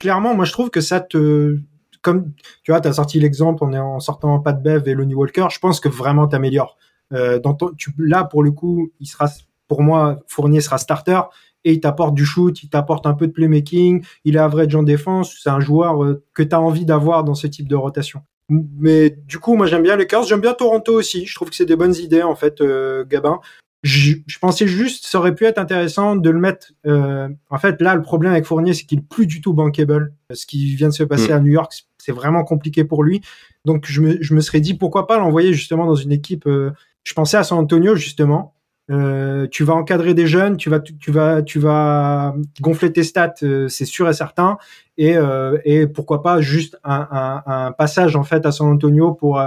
clairement, moi, je trouve que ça te. Comme tu vois, tu as sorti l'exemple en, en sortant Pat Bev et Lonnie Walker, je pense que vraiment t'améliores. Euh, dans tu, là, pour le coup, il sera, pour moi, Fournier sera starter et il t'apporte du shoot, il t'apporte un peu de playmaking, il est average en défense, c'est un joueur euh, que tu as envie d'avoir dans ce type de rotation. Mais du coup, moi j'aime bien les Cars, j'aime bien Toronto aussi, je trouve que c'est des bonnes idées en fait, euh, Gabin. Je, je, pensais juste, ça aurait pu être intéressant de le mettre. Euh, en fait, là, le problème avec Fournier, c'est qu'il est plus du tout bankable. Ce qui vient de se passer mm. à New York, c'est vraiment compliqué pour lui. Donc, je me, je me serais dit pourquoi pas l'envoyer justement dans une équipe euh, je pensais à San Antonio justement. Euh, tu vas encadrer des jeunes, tu vas, tu vas, tu vas gonfler tes stats, euh, c'est sûr et certain. Et, euh, et pourquoi pas juste un, un, un, passage en fait à San Antonio pour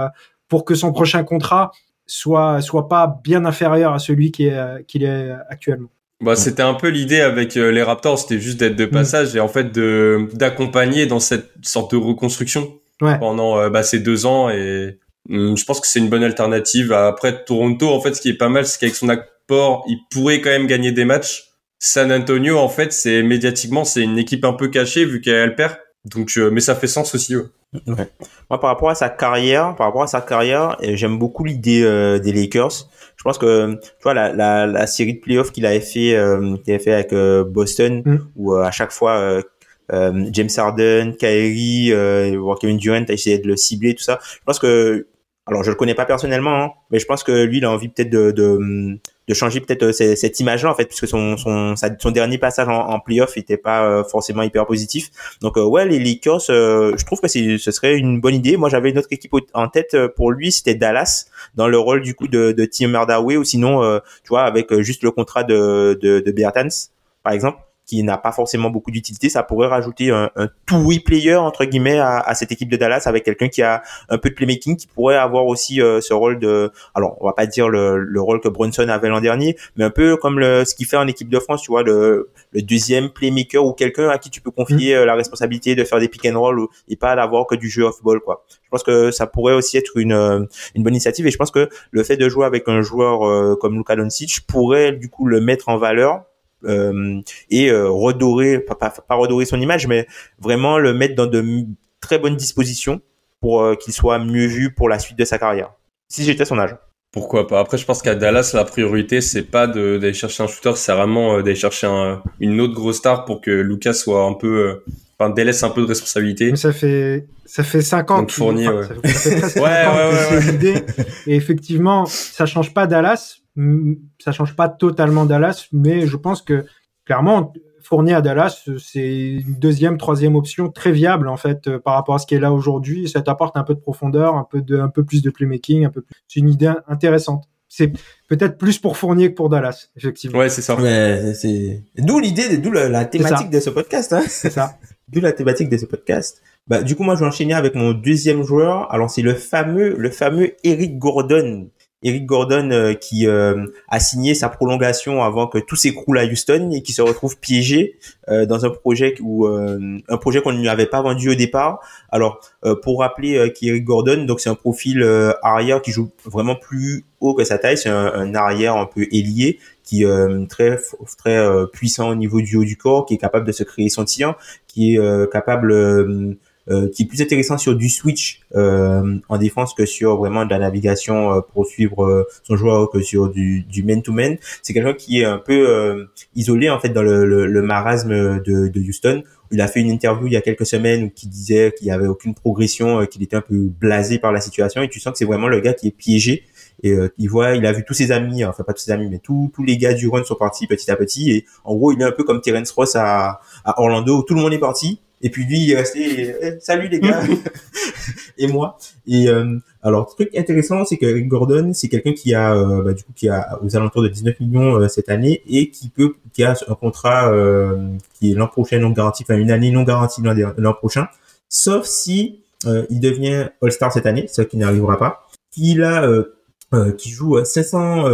pour que son prochain contrat soit soit pas bien inférieur à celui qui est qu'il est actuellement.
Bah, c'était un peu l'idée avec les Raptors, c'était juste d'être de mm. passage et en fait de d'accompagner dans cette sorte de reconstruction
ouais.
pendant bah, ces deux ans et je pense que c'est une bonne alternative. Après Toronto, en fait, ce qui est pas mal, c'est qu'avec son apport, il pourrait quand même gagner des matchs. San Antonio, en fait, c'est médiatiquement, c'est une équipe un peu cachée vu qu'elle perd. Donc, euh, mais ça fait sens aussi. Ouais.
ouais. Moi, par rapport à sa carrière, par rapport à sa carrière, j'aime beaucoup l'idée euh, des Lakers. Je pense que tu vois la, la, la série de playoffs qu'il avait fait, euh, qu'il avait fait avec euh, Boston, mm. où à chaque fois James Harden, Kyrie, Kevin Durant a essayé de le cibler, tout ça. Je pense que alors je le connais pas personnellement, hein, mais je pense que lui, il a envie peut-être de, de, de changer peut-être euh, cette image-là en fait, puisque son son son dernier passage en, en playoff était pas euh, forcément hyper positif. Donc euh, ouais, les Lakers, je trouve que ce serait une bonne idée. Moi, j'avais une autre équipe en tête pour lui, c'était Dallas dans le rôle du coup de, de Tim Hardaway ou sinon, tu vois, avec juste le contrat de de, de Bertans par exemple qui n'a pas forcément beaucoup d'utilité, ça pourrait rajouter un, un two-way player entre guillemets à, à, cette équipe de Dallas avec quelqu'un qui a un peu de playmaking, qui pourrait avoir aussi euh, ce rôle de, alors on va pas dire le, le rôle que Brunson avait l'an dernier, mais un peu comme le, ce qu'il fait en équipe de France, tu vois, le, le deuxième playmaker ou quelqu'un à qui tu peux confier mm. euh, la responsabilité de faire des pick and roll et pas d'avoir que du jeu off-ball quoi. Je pense que ça pourrait aussi être une, euh, une bonne initiative et je pense que le fait de jouer avec un joueur comme Luka Doncic pourrait du coup le mettre en valeur euh, et euh, redorer, pas, pas, redorer son image, mais vraiment le mettre dans de très bonnes dispositions pour euh, qu'il soit mieux vu pour la suite de sa carrière. Si j'étais son âge.
Pourquoi pas? Après, je pense qu'à Dallas, la priorité, c'est pas d'aller chercher un shooter, c'est vraiment d'aller chercher un, une autre grosse star pour que Lucas soit un peu, enfin, délaisse un peu de responsabilité.
Mais ça fait, ça fait 5 ans.
Donc Fournier, ouais.
Ça, fait presque ouais, ouais, ouais, l'idée. Et effectivement, ça change pas Dallas, ça change pas totalement Dallas, mais je pense que clairement, Fournier à Dallas, c'est une deuxième, troisième option très viable en fait euh, par rapport à ce qui est là aujourd'hui. Ça t'apporte un peu de profondeur, un peu de, un peu plus de playmaking, un peu. C'est une idée intéressante. C'est peut-être plus pour Fournier que pour Dallas, effectivement.
Ouais, c'est ça.
Ouais, c'est d'où l'idée, d'où la, thématique de ce podcast. Hein
c'est ça.
d'où la thématique de ce podcast. Bah, du coup, moi, je vais enchaîner avec mon deuxième joueur. Alors, c'est le fameux, le fameux Eric Gordon Eric Gordon euh, qui euh, a signé sa prolongation avant que tout s'écroule à Houston et qui se retrouve piégé euh, dans un projet où un projet qu'on ne lui avait pas vendu au départ. Alors pour rappeler qu'Eric Gordon donc c'est un profil arrière qui joue vraiment plus haut que sa taille, c'est un, arrière un peu ailier qui est très très puissant au niveau du haut du corps, qui est capable de se créer son tir, qui est capable euh, qui est plus intéressant sur du switch euh, en défense que sur vraiment de la navigation euh, pour suivre son joueur que sur du, du man-to-man. C'est quelqu'un qui est un peu isolé en fait dans le, le, marasme de, de Houston. Il a fait une interview il y a quelques semaines où qui disait qu'il n'y avait aucune progression, qu'il était un peu blasé par la situation. Et tu sens que c'est vraiment le gars qui est piégé. Et il voit il a vu tous ses amis enfin pas tous ses amis mais tous tous les gars du run sont partis petit à petit. Et en gros il est un peu comme Terence Ross à, à Orlando. Où tout le monde est parti et puis lui, il est resté, eh, salut les gars, et moi. Et euh, alors, truc intéressant, c'est que Gordon, c'est quelqu'un qui a, euh, bah, du coup, qui a aux alentours de 19 millions euh, cette année et qui peut, qui a un contrat qui est l'an prochain non garanti, enfin une année non garantie l'an prochain, sauf si il devient All-Star cette année, ce qui n'arrivera pas. Il a, qui joue 500,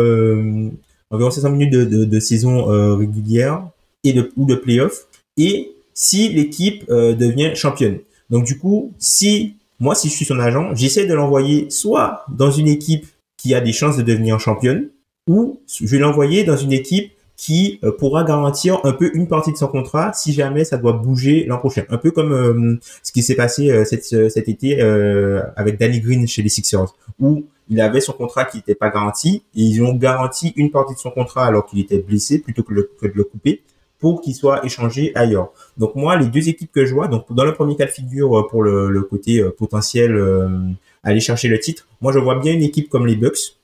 environ 500 minutes de, de, de saison régulière et de ou de playoff et si l'équipe euh, devient championne. Donc du coup, si moi, si je suis son agent, j'essaie de l'envoyer soit dans une équipe qui a des chances de devenir championne, ou je vais l'envoyer dans une équipe qui euh, pourra garantir un peu une partie de son contrat si jamais ça doit bouger l'an prochain. Un peu comme euh, ce qui s'est passé cet, été avec Danny Green chez les Sixers, où il avait son contrat qui n'était pas garanti et ils ont garanti une partie de son contrat alors qu'il était blessé plutôt que de le couper pour qu'il soit échangé ailleurs. Donc moi, les deux équipes que je vois, donc dans le premier cas de figure euh, pour le, côté euh, potentiel euh, aller chercher le titre, moi je vois bien une équipe comme les Bucks,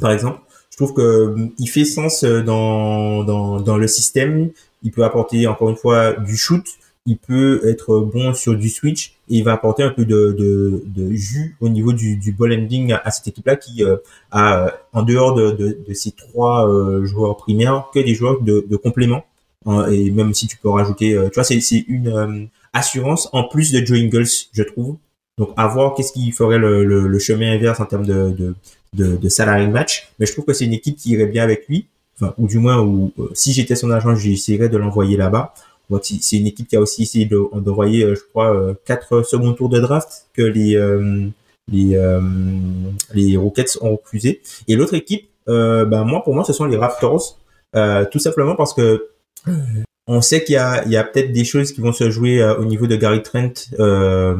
par exemple. Je trouve que il fait sens dans, dans, le système. Il peut apporter encore une fois du shoot. Il peut être bon sur du switch et il va apporter un peu de, de, de jus au niveau du, du ball ending à, cette équipe-là qui a, en dehors de, de, ces trois joueurs primaires, que des joueurs de, de complément et même si tu peux rajouter, euh, tu vois, c'est une euh, assurance en plus de Joe Ingles, je trouve. Donc à voir qu'est-ce qui ferait le, le, chemin inverse en termes de, de, de, de match. Mais je trouve que c'est une équipe qui irait bien avec lui. Enfin, ou du moins, ou euh, si j'étais son agent, j'essaierais de l'envoyer là-bas. C'est une équipe qui a aussi essayé d'envoyer, je crois, quatre second tours de draft que les les les Rockets ont refusé. Et l'autre équipe, ben moi pour moi, ce sont les Raptors, tout simplement parce que on sait qu'il y a, peut-être des choses qui vont se jouer euh, au niveau de Gary Trent, euh,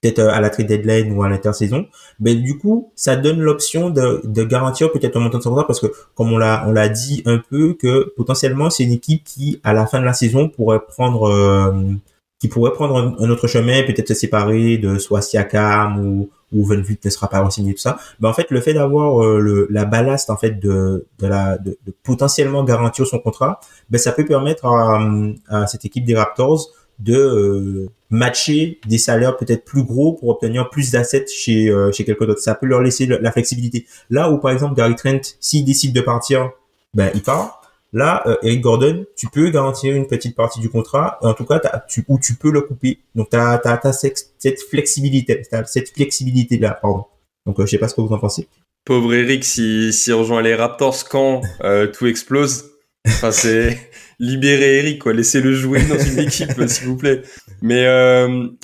peut-être euh, à la trade deadline ou à l'intersaison. Mais du coup, ça donne l'option de, garantir peut-être un montant de contrat parce que, comme on l'a, on l'a dit un peu, que potentiellement c'est une équipe qui, à la fin de la saison, pourrait prendre, qui pourrait prendre un, autre chemin, peut-être se séparer de soit Siakam ou, ou Van Vliet ne sera pas renseigné tout ça. Ben en fait, le fait d'avoir le la ballast en fait de de la de, de, potentiellement garantir son contrat, ben ça peut permettre à, à cette équipe des Raptors de matcher des salaires peut-être plus gros pour obtenir plus d'assets chez chez quelqu'un d'autre. Ça peut leur laisser la flexibilité. Là où par exemple Gary Trent, s'il décide de partir, ben il part Là, euh, Eric Gordon, tu peux garantir une petite partie du contrat, en tout cas, tu, ou tu peux le couper. Donc, tu as, cette, flexibilité, cette flexibilité-là, pardon. Donc, euh, je sais pas ce que vous en pensez.
Pauvre Eric, s'il si, rejoint les Raptors quand euh, tout explose, enfin, c'est libérer Eric, quoi. Laissez-le jouer dans une équipe, s'il vous plaît. Mais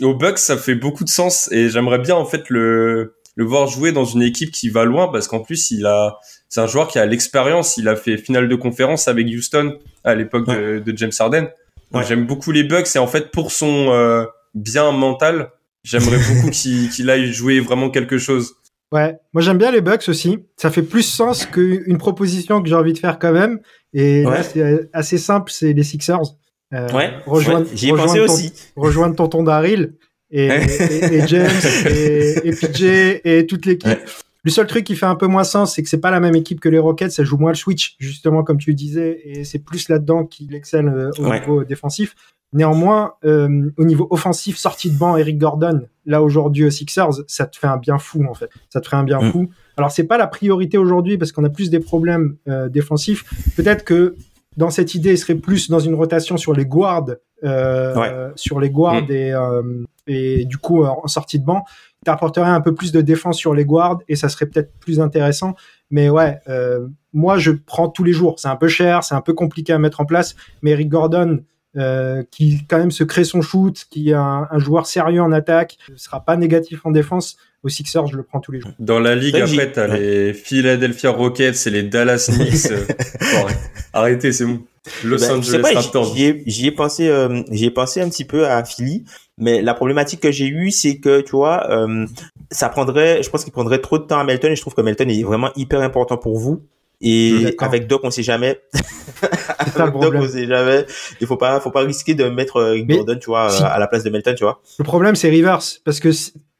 au Bucks, ça fait beaucoup de sens et j'aimerais bien, en fait, le le voir jouer dans une équipe qui va loin parce qu'en plus il a c'est un joueur qui a l'expérience. Il a fait finale de conférence avec Houston à l'époque de, James Harden. J'aime beaucoup les Bucks et en fait pour son euh, bien mental j'aimerais beaucoup qu'il aille jouer vraiment quelque chose.
Ouais. Moi j'aime bien les Bucks aussi. Ça fait plus sens qu'une proposition que j'ai envie de faire quand même. Et là c'est assez simple c'est les Sixers.
Euh, ouais, rejoindre, j'y ai pensé aussi.
Rejoindre tonton Daryl et, et, James et, et, PJ et toute l'équipe. Le seul truc qui fait un peu moins sens, c'est que c'est pas la même équipe que les Rockets, ça joue moins le switch, justement, comme tu disais, et c'est plus là-dedans qu'il excelle euh, au niveau défensif. Néanmoins, euh, au niveau offensif, sortie de banc, Eric Gordon, là aujourd'hui aux Sixers, ça te fait un bien fou en fait. Ça te fait un bien mm. fou. Alors c'est pas la priorité aujourd'hui parce qu'on a plus des problèmes euh, défensifs. Peut-être que dans cette idée, il serait plus dans une rotation sur les guards, euh, sur les guards mm. et et du coup en sortie de banc, t'apporterais un peu plus de défense sur les guards et ça serait peut-être plus intéressant. Mais ouais, euh, moi je prends tous les jours. C'est un peu cher, c'est un peu compliqué à mettre en place. Mais Eric Gordon, euh, qui quand même se crée son shoot, qui est un, joueur sérieux en attaque, ne sera pas négatif en défense. Aux Sixers, je le prends tous les jours.
Dans la ligue, après, t'as les Philadelphia Rockets et les Dallas Knicks. arrêtez, c'est bon. Los ben, Angeles Raptors.
J'y ai, pensé, euh, j'y ai pensé un petit peu à Philly, mais la problématique que j'ai eue, c'est que tu vois, euh, ça prendrait, je pense qu'il prendrait trop de temps à Melton et je trouve que Melton est vraiment hyper important pour vous. Et avec Doc, on sait jamais. avec Doc, on sait jamais. Il faut pas, faut pas risquer de mettre euh, Gordon, tu vois, à la place de Melton, tu vois.
Le problème, c'est Rivers, parce que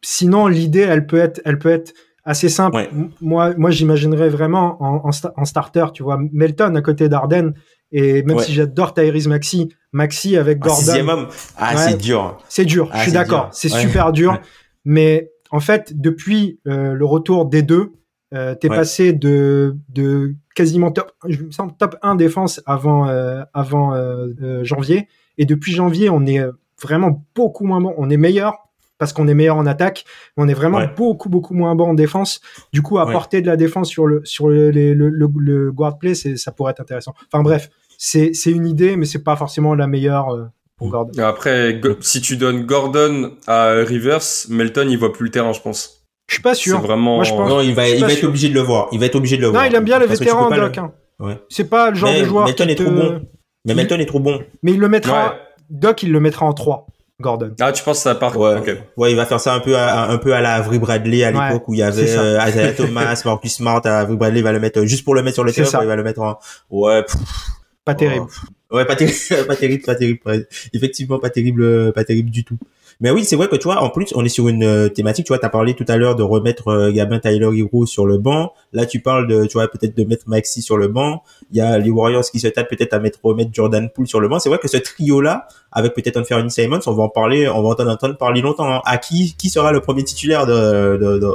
sinon, l'idée, elle peut être, elle peut être assez simple. Moi, moi, j'imaginerais vraiment en, en, starter, tu vois, Melton à côté d'Arden. Et même si j'adore Tyrese Maxi, Maxi avec ah, Gordon.
Ah, c'est dur.
C'est dur. je ah, suis d'accord. C'est super dur. Mais en fait, depuis euh, le retour des deux, euh, t'es passé de, de quasiment top, je me sens top 1 défense avant, euh, avant euh, janvier. Et depuis janvier, on est vraiment beaucoup moins bon. On est meilleur parce qu'on est meilleur en attaque. On est vraiment beaucoup, beaucoup moins bon en défense. Du coup, apporter de la défense sur le, sur le, le, le, le guard play, ça pourrait être intéressant. Enfin bref, c'est une idée, mais c'est pas forcément la meilleure euh, pour mm. Gordon.
Après, si tu donnes Gordon à Rivers, Melton, il voit plus le terrain, je pense.
Je suis pas sûr.
C'est vraiment.
Moi, je pense, non, il va, il va être obligé de le voir. Il va être obligé de le voir.
Non, il aime bien les vétérans, Doc. Hein. Ouais. C'est pas le genre de joueur.
Melton est trop bon. Mais Melton est trop bon.
Mais il le mettra. Doc, il le mettra en 3. Gordon.
Ah, tu penses que ça part
ouais. ouais, il va faire ça un peu à, un peu à la Avery Bradley à l'époque où il y avait euh, Isaiah Thomas, Marcus Smart, Avery Bradley il va le mettre juste pour le mettre sur le terrain, il va le mettre en ouais.
pas terrible.
Ouais, pas terrible, pas terrible, pas terrible. Effectivement, pas terrible, pas terrible du tout. Mais oui, c'est vrai que tu vois, en plus, on est sur une euh, thématique. Tu vois, t'as parlé tout à l'heure de remettre euh, Gabin Tyler Hero sur le banc. Là, tu parles de, tu vois, peut-être de mettre Maxi sur le banc. Il y a les Warriors qui se tapent peut-être à mettre remettre Jordan Poole sur le banc. C'est vrai que ce trio-là, avec peut-être Anthony Simons, on va en parler, on va en entendre parler longtemps. Hein. À qui, qui sera le premier titulaire de, de, de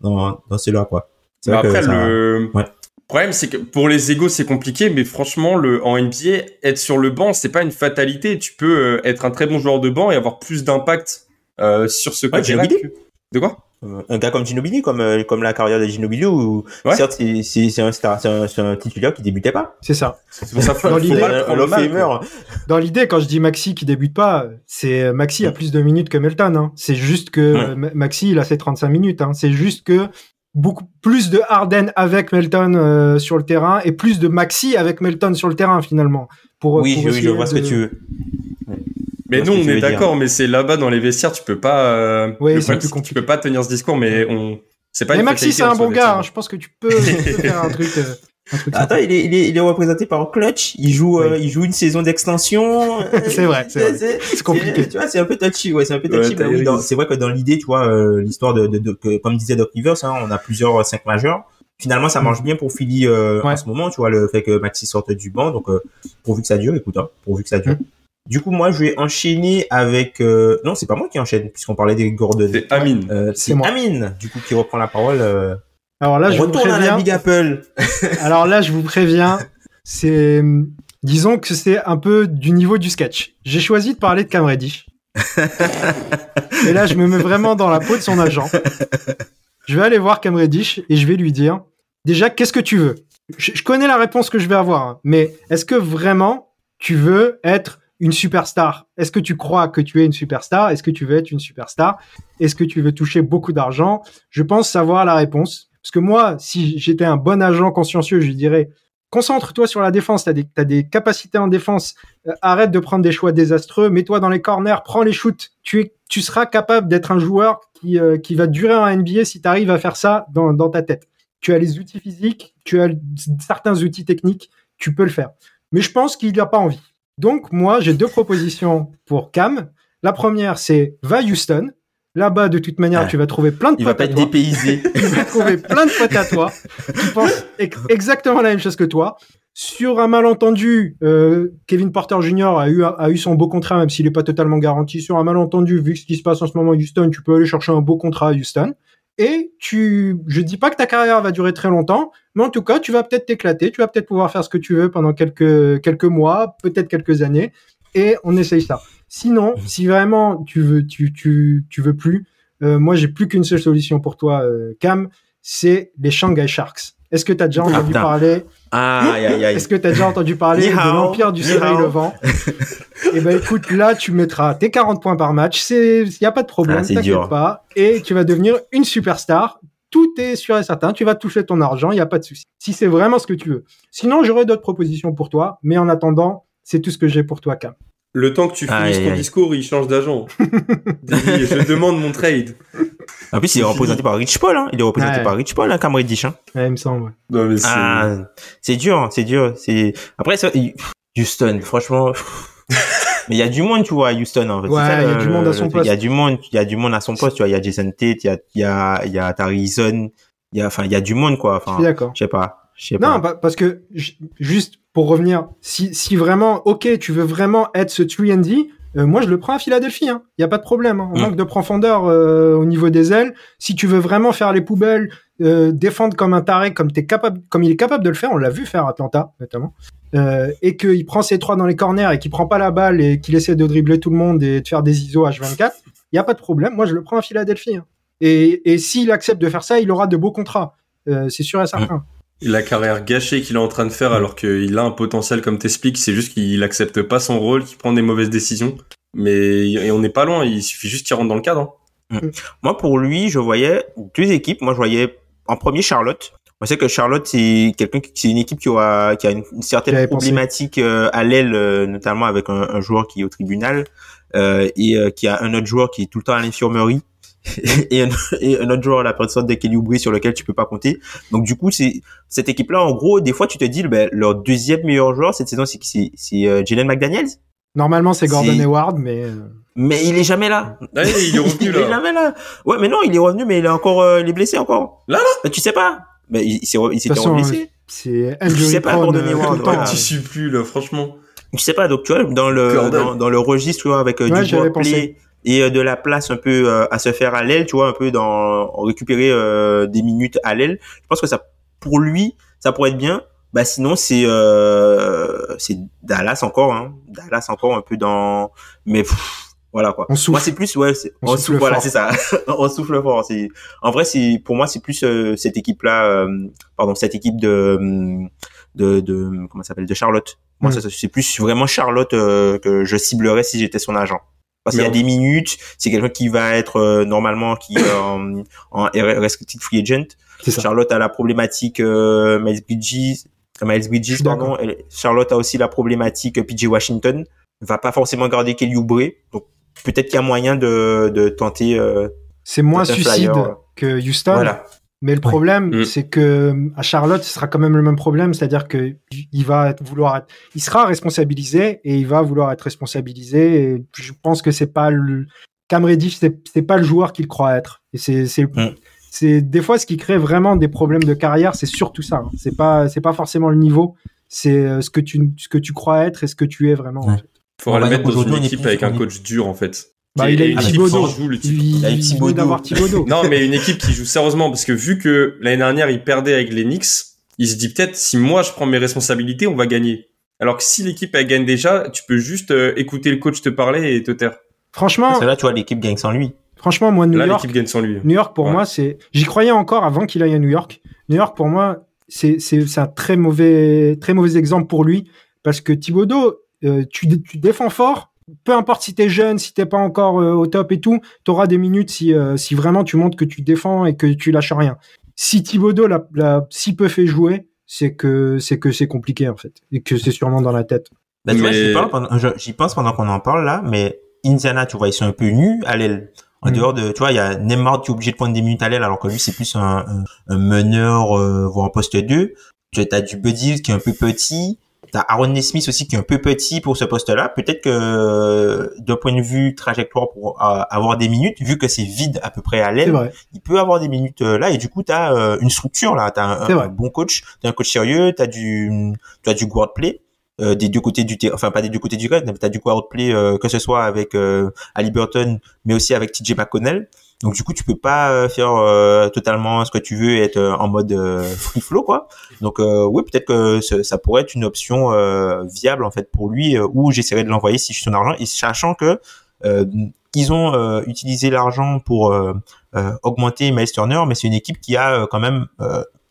dans, dans là quoi?
Après, le, ouais problème, c'est que pour les égos, c'est compliqué, mais franchement, le, en NBA, être sur le banc, c'est pas une fatalité. Tu peux euh, être un très bon joueur de banc et avoir plus d'impact euh, sur ce côté-là. De quoi?
Euh, un gars comme Ginobili, comme comme la carrière de Ginobili, où certes c'est un star, c'est un, titulaire qui débutait pas.
C'est ça.
dans l'idée,
dans l'idée, quand je dis Maxi qui débute pas, c'est Maxi a plus de minutes que Melton. Hein. C'est juste que Maxi il a ses 35 minutes. Hein. C'est juste que beaucoup plus de Harden avec Melton euh, sur le terrain et plus de Maxi avec Melton sur le terrain finalement.
Pour, oui, je, vois ce que tu veux.
Mais nous, on est d'accord, mais c'est là-bas dans les vestiaires, tu peux pas. Euh,
oui,
tu peux pas tenir ce discours, mais on.
C'est pas. Mais Maxi, c'est un bon gars. Hein, je pense que tu peux, faire un truc. Euh.
Attends, il est, il est, il est représenté par Clutch. Il joue, euh, il joue une saison d'extension.
c'est vrai, c'est compliqué.
Tu vois, c'est un peu touchy, ouais, c'est un peu touchy. oui, c'est vrai que dans l'idée, tu vois, euh, l'histoire de, de, de, comme disait Doc Rivers, hein, on a plusieurs cinq majeurs. Finalement, ça marche bien pour Philly euh, en ce moment, tu vois, le fait que Maxi sorte du banc. Donc, euh, pourvu que ça dure, écoute, hein, pourvu que ça dure. Du coup, moi, je vais enchaîner avec. Euh... Non, c'est pas moi qui enchaîne, puisqu'on parlait des Gordon.
C'est Amine.
Euh, c'est Amine, du coup, qui reprend la parole.
Alors là, je vous préviens.
à la Big Apple.
Alors là, je vous préviens, c'est. Disons que c'est un peu du niveau du sketch. J'ai choisi de parler de Cam Reddish. et là, je me mets vraiment dans la peau de son agent. Je vais aller voir Cam Reddish et je vais lui dire déjà, qu'est-ce que tu veux? Je, connais la réponse que je vais avoir, hein, mais est-ce que vraiment tu veux être une superstar? Est-ce que tu crois que tu es une superstar? Est-ce que tu veux être une superstar? Est-ce que tu veux toucher beaucoup d'argent? Je pense savoir la réponse. Parce que moi, si j'étais un bon agent consciencieux, je dirais concentre-toi sur la défense, tu as, des capacités en défense, euh, arrête de prendre des choix désastreux, mets-toi dans les corners, prends les shoots, tu, seras capable d'être un joueur qui, euh, va durer en NBA si tu arrives à faire ça dans, dans ta tête tu as les outils physiques, tu as certains outils techniques, tu peux le faire. Mais je pense qu'il n'a pas envie. Donc, moi, j'ai deux propositions pour Cam. La première, c'est va Houston. Là-bas, de toute manière, tu vas trouver plein de
Il va pas être dépaysé.
tu vas trouver plein de potes à toi qui pensent exactement la même chose que toi. Sur un malentendu, euh, Kevin Porter Jr. a eu, a eu son beau contrat, même s'il n'est pas totalement garanti. Sur un malentendu, vu ce qui se passe en ce moment à Houston, tu peux aller chercher un beau contrat à Houston et tu, je dis pas que ta carrière va durer très longtemps, mais en tout cas, tu vas peut-être t'éclater, tu vas peut-être pouvoir faire ce que tu veux pendant quelques, quelques mois, peut-être quelques années, et on essaye ça. Sinon, mhm. si vraiment tu veux, tu, tu, tu veux plus, euh, moi j'ai plus qu'une seule solution pour toi, euh, Cam, c'est les Shanghai Sharks. Est-ce que tu as déjà ah, entendu parler?
Ah, Est-ce
que tu as déjà entendu parler de l'Empire du Soleil Levant? Eh ben écoute, là tu mettras tes 40 points par match, c'est il y a pas de problème, ah, t'inquiète pas et tu vas devenir une superstar. Tout est sûr et certain, tu vas toucher ton argent, il y a pas de souci. Si c'est vraiment ce que tu veux. Sinon, j'aurai d'autres propositions pour toi, mais en attendant, c'est tout ce que j'ai pour toi Cam.
Le temps que tu finisses ton discours, il change d'agent. je demande mon trade.
En plus, il est représenté par Rich Paul, hein. Il est représenté par Rich Paul, hein, Cam Reddish, hein.
Ouais, il me semble,
Non, mais c'est... Ah, c'est dur, hein, c'est dur. C'est, après, ça, Houston, franchement, mais il y a du monde, tu vois, à Houston, en fait.
Ouais, il y a du monde à son poste.
Il y a du monde, il y a du monde à son poste, tu vois. Il y a Jason Tate, il y a, il y a, il y a Tarison, il y a, enfin, il y a du monde, quoi. Enfin,
je suis d'accord.
Je sais pas. Je sais
non, pas. parce que, juste pour revenir, si, si vraiment, ok, tu veux vraiment être ce 3D, euh, moi, je le prends à Philadelphie. Il hein. n'y a pas de problème. Hein. On mm. manque de profondeur euh, au niveau des ailes. Si tu veux vraiment faire les poubelles, euh, défendre comme un taré, comme t'es capable, comme il est capable de le faire, on l'a vu faire à Atlanta notamment, et qu'il prend ses trois dans les corners et qu'il prend pas la balle et qu'il essaie de dribbler tout le monde et de faire des ISO H24, il n'y a pas de problème. Moi, je le prends à Philadelphie. Hein. Et, et s'il accepte de faire ça, il aura de beaux contrats. c'est sûr et certain. Mm
la carrière gâchée qu'il est en train de faire alors qu'il a un potentiel comme t'expliques, c'est juste qu'il accepte pas son rôle, qu'il prend des mauvaises décisions. Mais on n'est pas loin, il suffit juste qu'il rentre dans le cadre.
Hein. Mm. Moi, pour lui, je voyais deux équipes. Moi, je voyais en premier Charlotte. On sait que Charlotte, c'est quelqu'un qui, c'est une équipe qui a, qui a une, certaine problématique euh, à l'aile, euh, notamment avec un, joueur qui est au tribunal euh, et qui a un autre joueur qui est tout le temps à l'infirmerie. Et, un, et un autre joueur, la personne d'équilibre sur lequel tu peux pas compter. Donc du coup, c'est cette équipe-là, en gros, des fois, tu te dis, ben, leur deuxième meilleur joueur cette saison, c'est c'est c'est euh, Jalen McDaniels?
Normalement, c'est Gordon Hayward, mais euh,
mais il est jamais là.
Ah, il est revenu là.
il est jamais là. Ouais, mais non, il est revenu, mais il est encore, euh, il est blessé encore.
Là, là?
Ben, tu sais pas. Mais il, s'est il s'était blessé.
C'est Tu sais pas Gordon Hayward.
Voilà. Tu suis plus là, franchement.
Tu sais pas, donc tu vois, dans le dans, dans, le registre, tu vois, avec euh, du play et euh, de la place un peu euh, à se faire à l'aile, tu vois, un peu dans récupérer euh, des minutes à l'aile. Je pense que ça, pour lui, ça pourrait être bien. Bah sinon c'est c'est Dallas encore, hein. Dallas encore un peu dans, mais voilà quoi.
On souffle.
Moi c'est plus ouais, on, souffle, voilà c'est ça. on souffle fort. C'est en vrai c'est pour moi c'est plus cette équipe là, pardon cette équipe de de, de comment s'appelle de Charlotte. Moi mm. c'est plus vraiment Charlotte que je ciblerais si j'étais son agent. Parce qu'il y a des minutes, c'est quelqu'un qui va être euh, normalement qui euh, en restricted free agent. Charlotte a la problématique euh, Miles Bridges, Miles Bridges pardon. Charlotte a aussi la problématique PJ Washington. Va pas forcément garder Kelly Oubre, donc peut-être qu'il y a moyen de, de tenter.
c'est moins suicide que Houston.
Voilà.
Mais le problème, mm. c'est que à Charlotte, ce sera quand même le même problème, c'est-à-dire que il va vouloir, être, il sera responsabilisé et il va vouloir être responsabilisé. Et je pense que c'est pas le Cam Reddish, c'est pas le joueur qu'il croit être. Et c'est c'est mm. c'est des fois ce qui crée vraiment des problèmes de carrière, c'est surtout ça. Hein. C'est pas c'est pas forcément le niveau, c'est euh, ce que tu ce que tu crois être et ce que tu es vraiment. En fait.
Faudra le mettre dans une équipe avec un coach dur en fait.
Bah, il, a une Thibodeau. Il, a Thibodeau. d'avoir Thibodeau.
non, mais une équipe qui joue sérieusement parce que vu que l'année dernière il perdait avec les Knicks, il se dit peut-être si moi je prends mes responsabilités, on va gagner. Alors que si l'équipe elle gagne déjà, tu peux juste euh, écouter le coach te parler et te taire.
Franchement.
C'est là, tu vois, l'équipe gagne sans lui.
Franchement, moi, New
là,
York.
l'équipe gagne sans lui.
New York, pour moi, c'est. J'y croyais encore avant qu'il aille à New York. New York, pour moi, c'est un très mauvais, très mauvais exemple pour lui parce que Thibodeau, euh, tu, tu défends fort, peu importe si t'es jeune, si t'es pas encore euh, au top et tout, t'auras des minutes si, euh, si vraiment tu montres que tu défends et que tu lâches rien. Si Thibodeau l'a, l'a si peu fait jouer, c'est que c'est que c'est compliqué en fait et que c'est sûrement dans la tête.
Bah, tu vois, j'y, pense pendant qu'on en parle là, mais Indiana, tu vois, ils sont un peu nus à l'aile. En mm. dehors de, tu vois, il y a Neymar qui est obligé de prendre des minutes à l'aile alors que lui c'est plus un, un, meneur euh, voire poste 2. Tu as du Buddy qui est un peu petit. T'as Aaron Nesmith aussi qui est un peu petit pour ce poste-là. Peut-être que d'un point de vue trajectoire pour euh, avoir des minutes, vu que c'est vide à peu près à l'aile, il peut avoir des minutes euh, là et du coup t'as euh, une structure là. T'as un, un bon coach, t'as un coach sérieux, t'as du t'as du guard play. des deux côtés du terrain, enfin pas des deux côtés du terrain, mais t'as du guard play que ce soit avec Ali Burton, mais aussi avec TJ McConnell. Donc du coup, tu peux pas euh, faire euh, totalement ce que tu veux et être euh, en mode free flow quoi. Donc oui, peut-être que ça pourrait être une option viable en fait pour lui ou j'essaierai de l'envoyer si je suis son argent et sachant que ils ont utilisé l'argent pour augmenter Miles Turner, mais c'est une équipe qui a quand même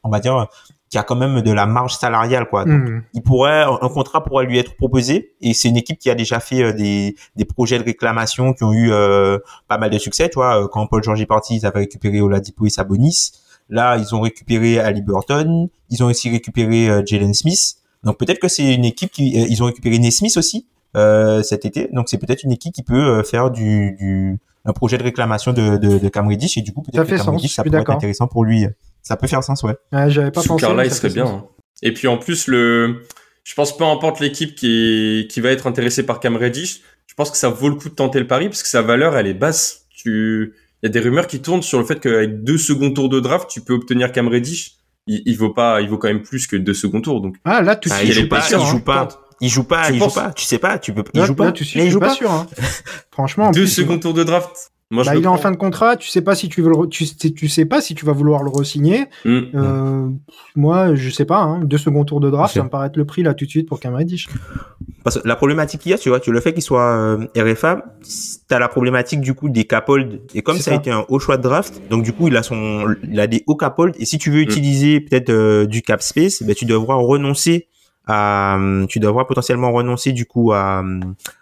on va dire qui a quand même de la marge salariale quoi. Donc, hmm. il pourrait un contrat pourrait lui être proposé et c'est une équipe qui a déjà fait euh, des, des projets de réclamation qui ont eu euh, pas mal de succès, tu vois, euh, quand Paul George est parti, ils avaient récupéré Oladipo et Sabonis. Là, ils ont récupéré Ali Burton, ils ont aussi récupéré Jalen Smith. Donc peut-être que c'est une équipe qui ils ont récupéré Nesmith aussi euh, cet été. Donc c'est peut-être une équipe qui peut faire du, du un projet de réclamation de de, de et du coup peut-être que ça pourrait être intéressant pour lui. Ça peut faire sens, ouais.
ouais J'avais pas pensé.
Carla, il serait bien. Hein. Et puis en plus, le, je pense peu importe l'équipe qui, qui va être intéressée par Cam Reddish, je pense que ça vaut le coup de tenter le pari parce que sa valeur, elle est basse. Tu, il y a des rumeurs qui tournent sur le fait qu'avec deux seconds tours de draft, tu peux obtenir Cam Reddish. Il, il vaut pas, il vaut quand même plus que deux seconds tours. Donc.
Ah, là, tu
ah, il, joue pas, il joue pas. Il joue pas, il joue pas. Tu sais pas, tu peux. Il joue pas.
tu sais, il joue pas, sûr. Hein. Franchement.
Deux seconds tours de draft.
Moi, bah, il est en fin de contrat, tu sais pas si tu veux le tu, tu sais pas si tu vas vouloir le re-signer. Mm. Euh, moi, je sais pas, hein, deux secondes tours de draft, ça me paraît être le prix là tout de suite pour Cam Reddish.
Parce que la problématique qu'il y a, tu vois, tu le fait qu'il soit euh, RFA, t'as la problématique du coup des capolds et comme ça, a été un haut choix de draft, donc du coup il a son, il a des hauts capolds et si tu veux mm. utiliser peut-être euh, du cap space, ben tu devras renoncer à, tu devras potentiellement renoncer du coup à,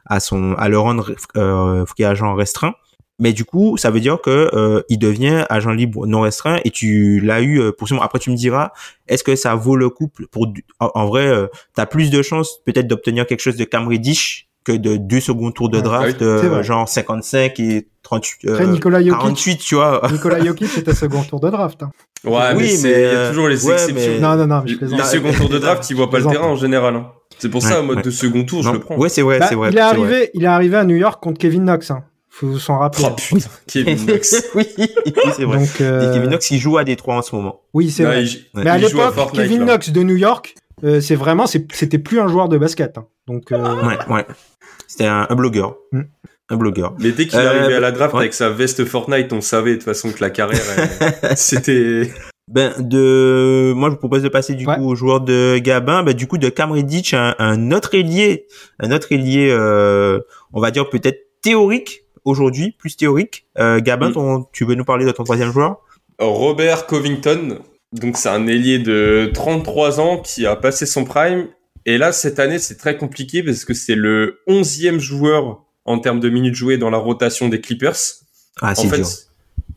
à son, à le rendre euh, agent restreint mais du coup ça veut dire que euh, il devient agent libre non restreint et tu l'as eu euh, pour après tu me diras est-ce que ça vaut le coup pour en, vrai euh, tu as plus de chances peut-être d'obtenir quelque chose de Cam Reddish que de deux seconds tours de draft euh, genre 55 et 38
Après, Nicolas Jokic,
48 tu vois.
Nicolas Jokic c'était second tour de draft hein.
ouais oui, mais il y a toujours les exceptions.
non non non je
les seconds tours de draft ils voient pas le terrain en général hein. c'est pour ça en mode de second tour je le prends.
Ouais c'est vrai
bah,
c'est vrai
il est arrivé il est arrivé à New York contre Kevin Knox hein faut s'en rappeler.
Oh putain, Kevin Knox.
oui, c'est vrai. Donc, euh... Kevin Knox, il joue à Détroit en ce moment.
Oui, c'est vrai. Mais à l'époque, Kevin Knox de New York, euh, c'est vraiment, c'était plus un joueur de basket. Hein. Donc, euh...
ouais, ouais. C'était un, un, blogueur. Mm. Un blogueur.
Mais dès qu'il est arrivé à la draft ouais. avec sa veste Fortnite, on savait de toute façon que la carrière, c'était.
Ben de, moi je vous propose de passer du ouais. coup au joueur de Gabin, ben du coup de Cam Reddish, un, un autre ailier, un autre ailier, euh, on va dire peut-être théorique aujourd'hui, plus théorique. Euh, Gabin, mm. tu veux nous parler de ton troisième joueur?
Robert Covington. Donc c'est un ailier de 33 ans qui a passé son prime. Et là, cette année, c'est très compliqué parce que c'est le 11e joueur en termes de minutes jouées dans la rotation des Clippers.
Ah, en fait,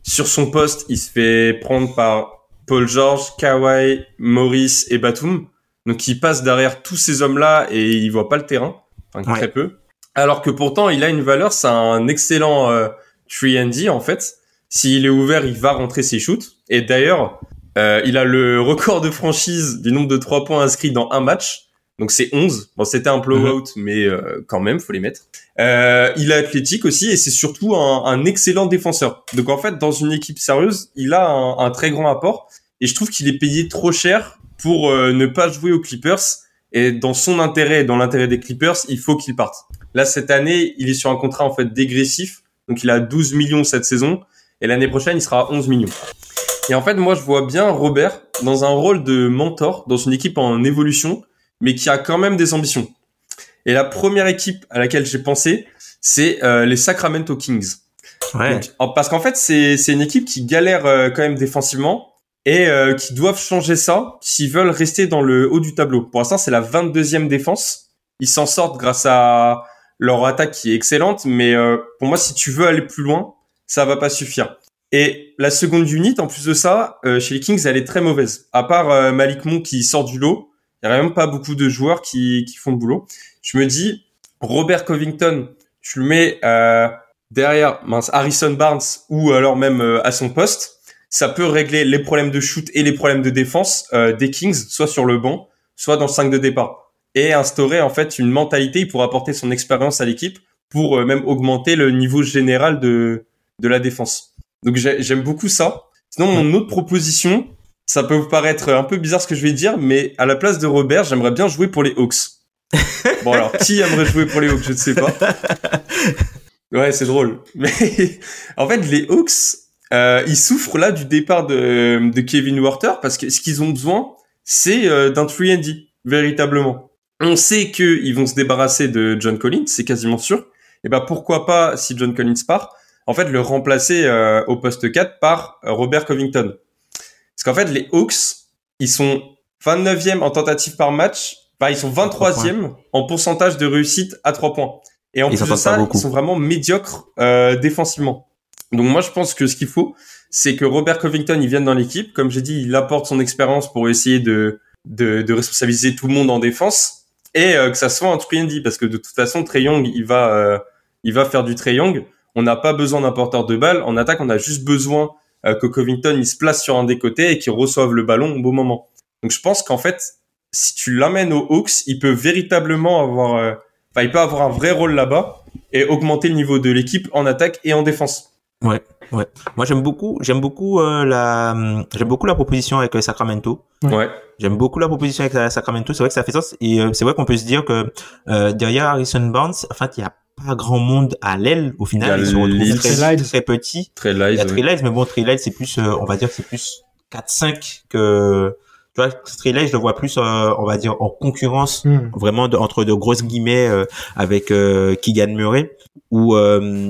sur son poste, il se fait prendre par Paul George, Kawhi, Maurice et Batum. Donc il passe derrière tous ces hommes-là et il voit pas le terrain, enfin, très peu. Alors que pourtant, il a une valeur, c'est un excellent euh, 3 D en fait. S'il est ouvert, il va rentrer ses shoots. Et d'ailleurs, Euh, il a le record de franchise du nombre de trois points inscrits dans un match. Donc c'est 11. Bon, c'était un blowout, mhm. mais euh, quand même, faut les mettre. Euh, il est athlétique aussi et c'est surtout un, un, excellent défenseur. Donc en fait, dans une équipe sérieuse, il a un, un très grand apport. Et je trouve qu'il est payé trop cher pour euh, ne pas jouer aux Clippers. Et dans son intérêt, dans l'intérêt des Clippers, il faut qu'il parte. Là, cette année, il est sur un contrat en fait dégressif. Donc il a 12 millions cette saison. Et l'année prochaine, il sera à 11 millions. Et en fait, moi, je vois bien Robert dans un rôle de mentor dans une équipe en évolution, mais qui a quand même des ambitions. Et la première équipe à laquelle j'ai pensé, c'est euh, les Sacramento Kings. Ouais. parce qu'en fait, c'est une équipe qui galère euh, quand même défensivement et euh, qui doivent changer ça s'ils veulent rester dans le haut du tableau. Pour l'instant, c'est la 22e défense. Ils s'en sortent grâce à leur attaque qui est excellente, mais pour moi, si tu veux aller plus loin, ça va pas suffire. Et la seconde unit, en plus de ça, euh, chez les Kings, elle est très mauvaise. À part euh, Malik Monk qui sort du lot, il n'y a même pas beaucoup de joueurs qui, qui font le boulot. Je me dis, Robert Covington, tu le mets euh, derrière mince, Harrison Barnes ou alors même à son poste, ça peut régler les problèmes de shoot et les problèmes de défense des Kings, soit sur le banc, soit dans le 5 de départ. Et instaurer en fait une mentalité, il pourra apporter son expérience à l'équipe pour même augmenter le niveau général de, de la défense. Donc j'aime beaucoup ça. Sinon, mon autre proposition, ça peut vous paraître un peu bizarre ce que je vais dire, mais à la place de Robert, j'aimerais bien jouer pour les Hawks. bon alors, qui aimerait jouer pour les Hawks Je ne sais pas. Ouais, c'est drôle. Mais en fait, les Hawks, euh, ils souffrent là du départ de, de Kevin Warter parce que ce qu'ils ont besoin, c'est euh, d'un 3 D, véritablement. On sait qu'ils vont se débarrasser de John Collins, c'est quasiment sûr. Et ben pourquoi pas, si John Collins part, en fait, le remplacer euh, au poste 4 par Robert Covington. Parce qu'en fait, les Hawks, ils sont 29e en tentative par match, enfin, ils sont 23e en pourcentage de réussite à 3 points. Et en plus de ça, ils sont vraiment médiocres euh, défensivement. Donc moi, je pense que ce qu'il faut, c'est que Robert Covington, il vienne dans l'équipe. Comme j'ai dit, il apporte son expérience pour essayer de, de, de, responsabiliser tout le monde en défense et que ça soit un triangle parce que de toute façon, Trey Young, il va, il va faire du Trey Young on n'a pas besoin d'un porteur de balle. En attaque, on a juste besoin euh, que Covington il se place sur un des côtés et qu'il reçoive le ballon au bon moment. Donc je pense qu'en fait, si tu l'amènes aux Hawks, il peut véritablement avoir, euh, il peut avoir un vrai rôle là-bas et augmenter le niveau de l'équipe en attaque et en défense.
Ouais, ouais. Moi j'aime beaucoup, j'aime beaucoup euh, la, j'aime beaucoup la proposition avec Sacramento.
Ouais.
J'aime beaucoup la proposition avec Sacramento. C'est vrai que ça fait sens et c'est vrai qu'on peut se dire que derrière Harrison Barnes, enfin, il y a pas grand monde à l'aile au final. Ils sont très, très petits.
Très light. Il y a
très light, mais bon, très light, c'est plus, euh, on va dire, c'est plus 4-5 que, tu vois, light, je le vois plus, euh, on va dire, en concurrence, hmm. vraiment entre de grosses guillemets euh, avec Keegan Murray. Ou,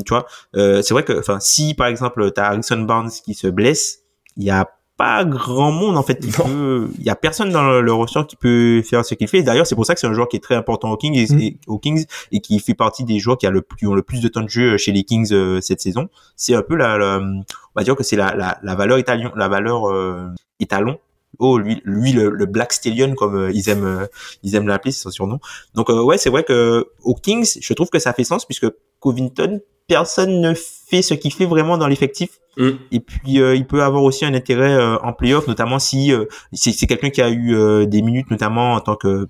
tu vois, c'est vrai que, enfin, si par exemple, t'as Harrison Barnes qui se blesse, il y a pas grand monde en fait. Il y a personne dans le, roster qui peut faire ce qu'il fait. D'ailleurs, c'est pour ça que c'est un joueur qui est très important aux Kings, et, mm. Kings et qui fait partie des joueurs qui a le plus ont le plus de temps de jeu chez les Kings euh, cette saison. C'est un peu la, on va dire que c'est la, la, la, valeur italien, la valeur euh, étalon oh lui lui le, Black Stallion comme euh, ils aiment ils aiment l'appeler c'est son surnom donc ouais c'est vrai que aux Kings je trouve que ça fait sens puisque Covington personne ne fait ce qu'il fait vraiment dans l'effectif. Mm. Et puis euh, il peut avoir aussi un intérêt euh, en playoff, notamment si euh, c'est quelqu'un qui a eu des minutes, notamment en tant que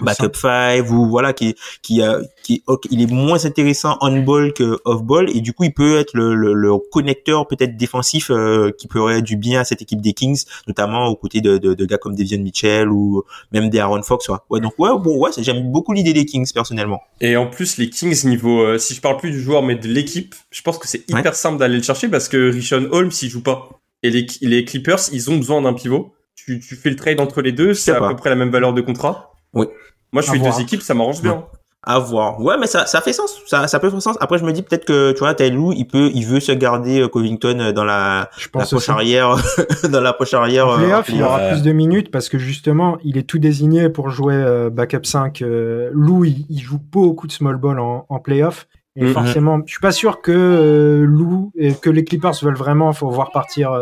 backup 5 ou voilà qui qui a qui il est moins intéressant on ball que off ball et du coup il peut être le, le, le connecteur peut-être défensif euh, qui pourrait du bien à cette équipe des Kings notamment aux côtés de, de, de gars comme Devian Mitchell ou même des Aaron Fox ouais, ouais donc ouais bon ouais j'aime beaucoup l'idée des Kings personnellement.
Et en plus les Kings niveau euh, si je parle plus du joueur mais de l'équipe je pense que c'est hyper simple d'aller le chercher parce que Richon Holmes il joue pas. Et les, les Clippers ils ont besoin d'un pivot. Tu, tu fais le trade entre les deux c'est à peu près la même valeur de contrat
oui
moi, je fais deux équipes, ça m'arrange bien.
À voir. Ouais, mais ça, ça fait sens. Ça, ça peut faire sens. Après, je me dis peut-être que, tu vois, Taylou, il peut, il veut se garder euh, Covington euh, dans la, la poche arrière, dans la poche arrière.
En playoff, il aura plus de minutes parce que justement, il est tout désigné pour jouer euh, backup 5. Lou, il, joue beaucoup de small ball en, en playoff. Et mm-hmm. forcément, je suis pas sûr que Lou et que les Clippers veulent vraiment, faut voir partir,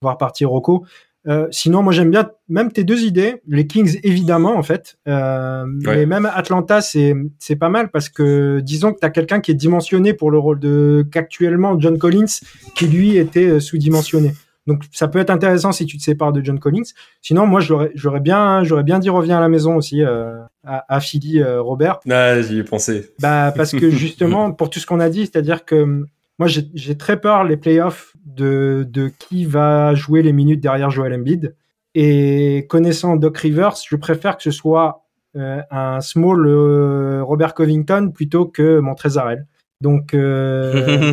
voir partir Rocco. Euh, sinon, moi j'aime bien même tes deux idées. Les Kings, évidemment, en fait. Euh, Mais même Atlanta, c'est c'est pas mal parce que disons que tu as quelqu'un qui est dimensionné pour le rôle de qu'actuellement John Collins, qui lui était euh, sous-dimensionné. Donc ça peut être intéressant si tu te sépares de John Collins. Sinon, moi, j'aurais bien, j'aurais bien dit reviens à la maison aussi euh, à, à Philly, Robert.
Ah, j'y ai pensé.
Bah parce que justement, pour tout ce qu'on a dit, c'est-à-dire que moi, j'ai très peur les playoffs de, de qui va jouer les minutes derrière Joel Embiid. Et connaissant Doc Rivers, je préfère que ce soit euh, un small euh, Robert Covington plutôt que Montrezarel. Donc, euh,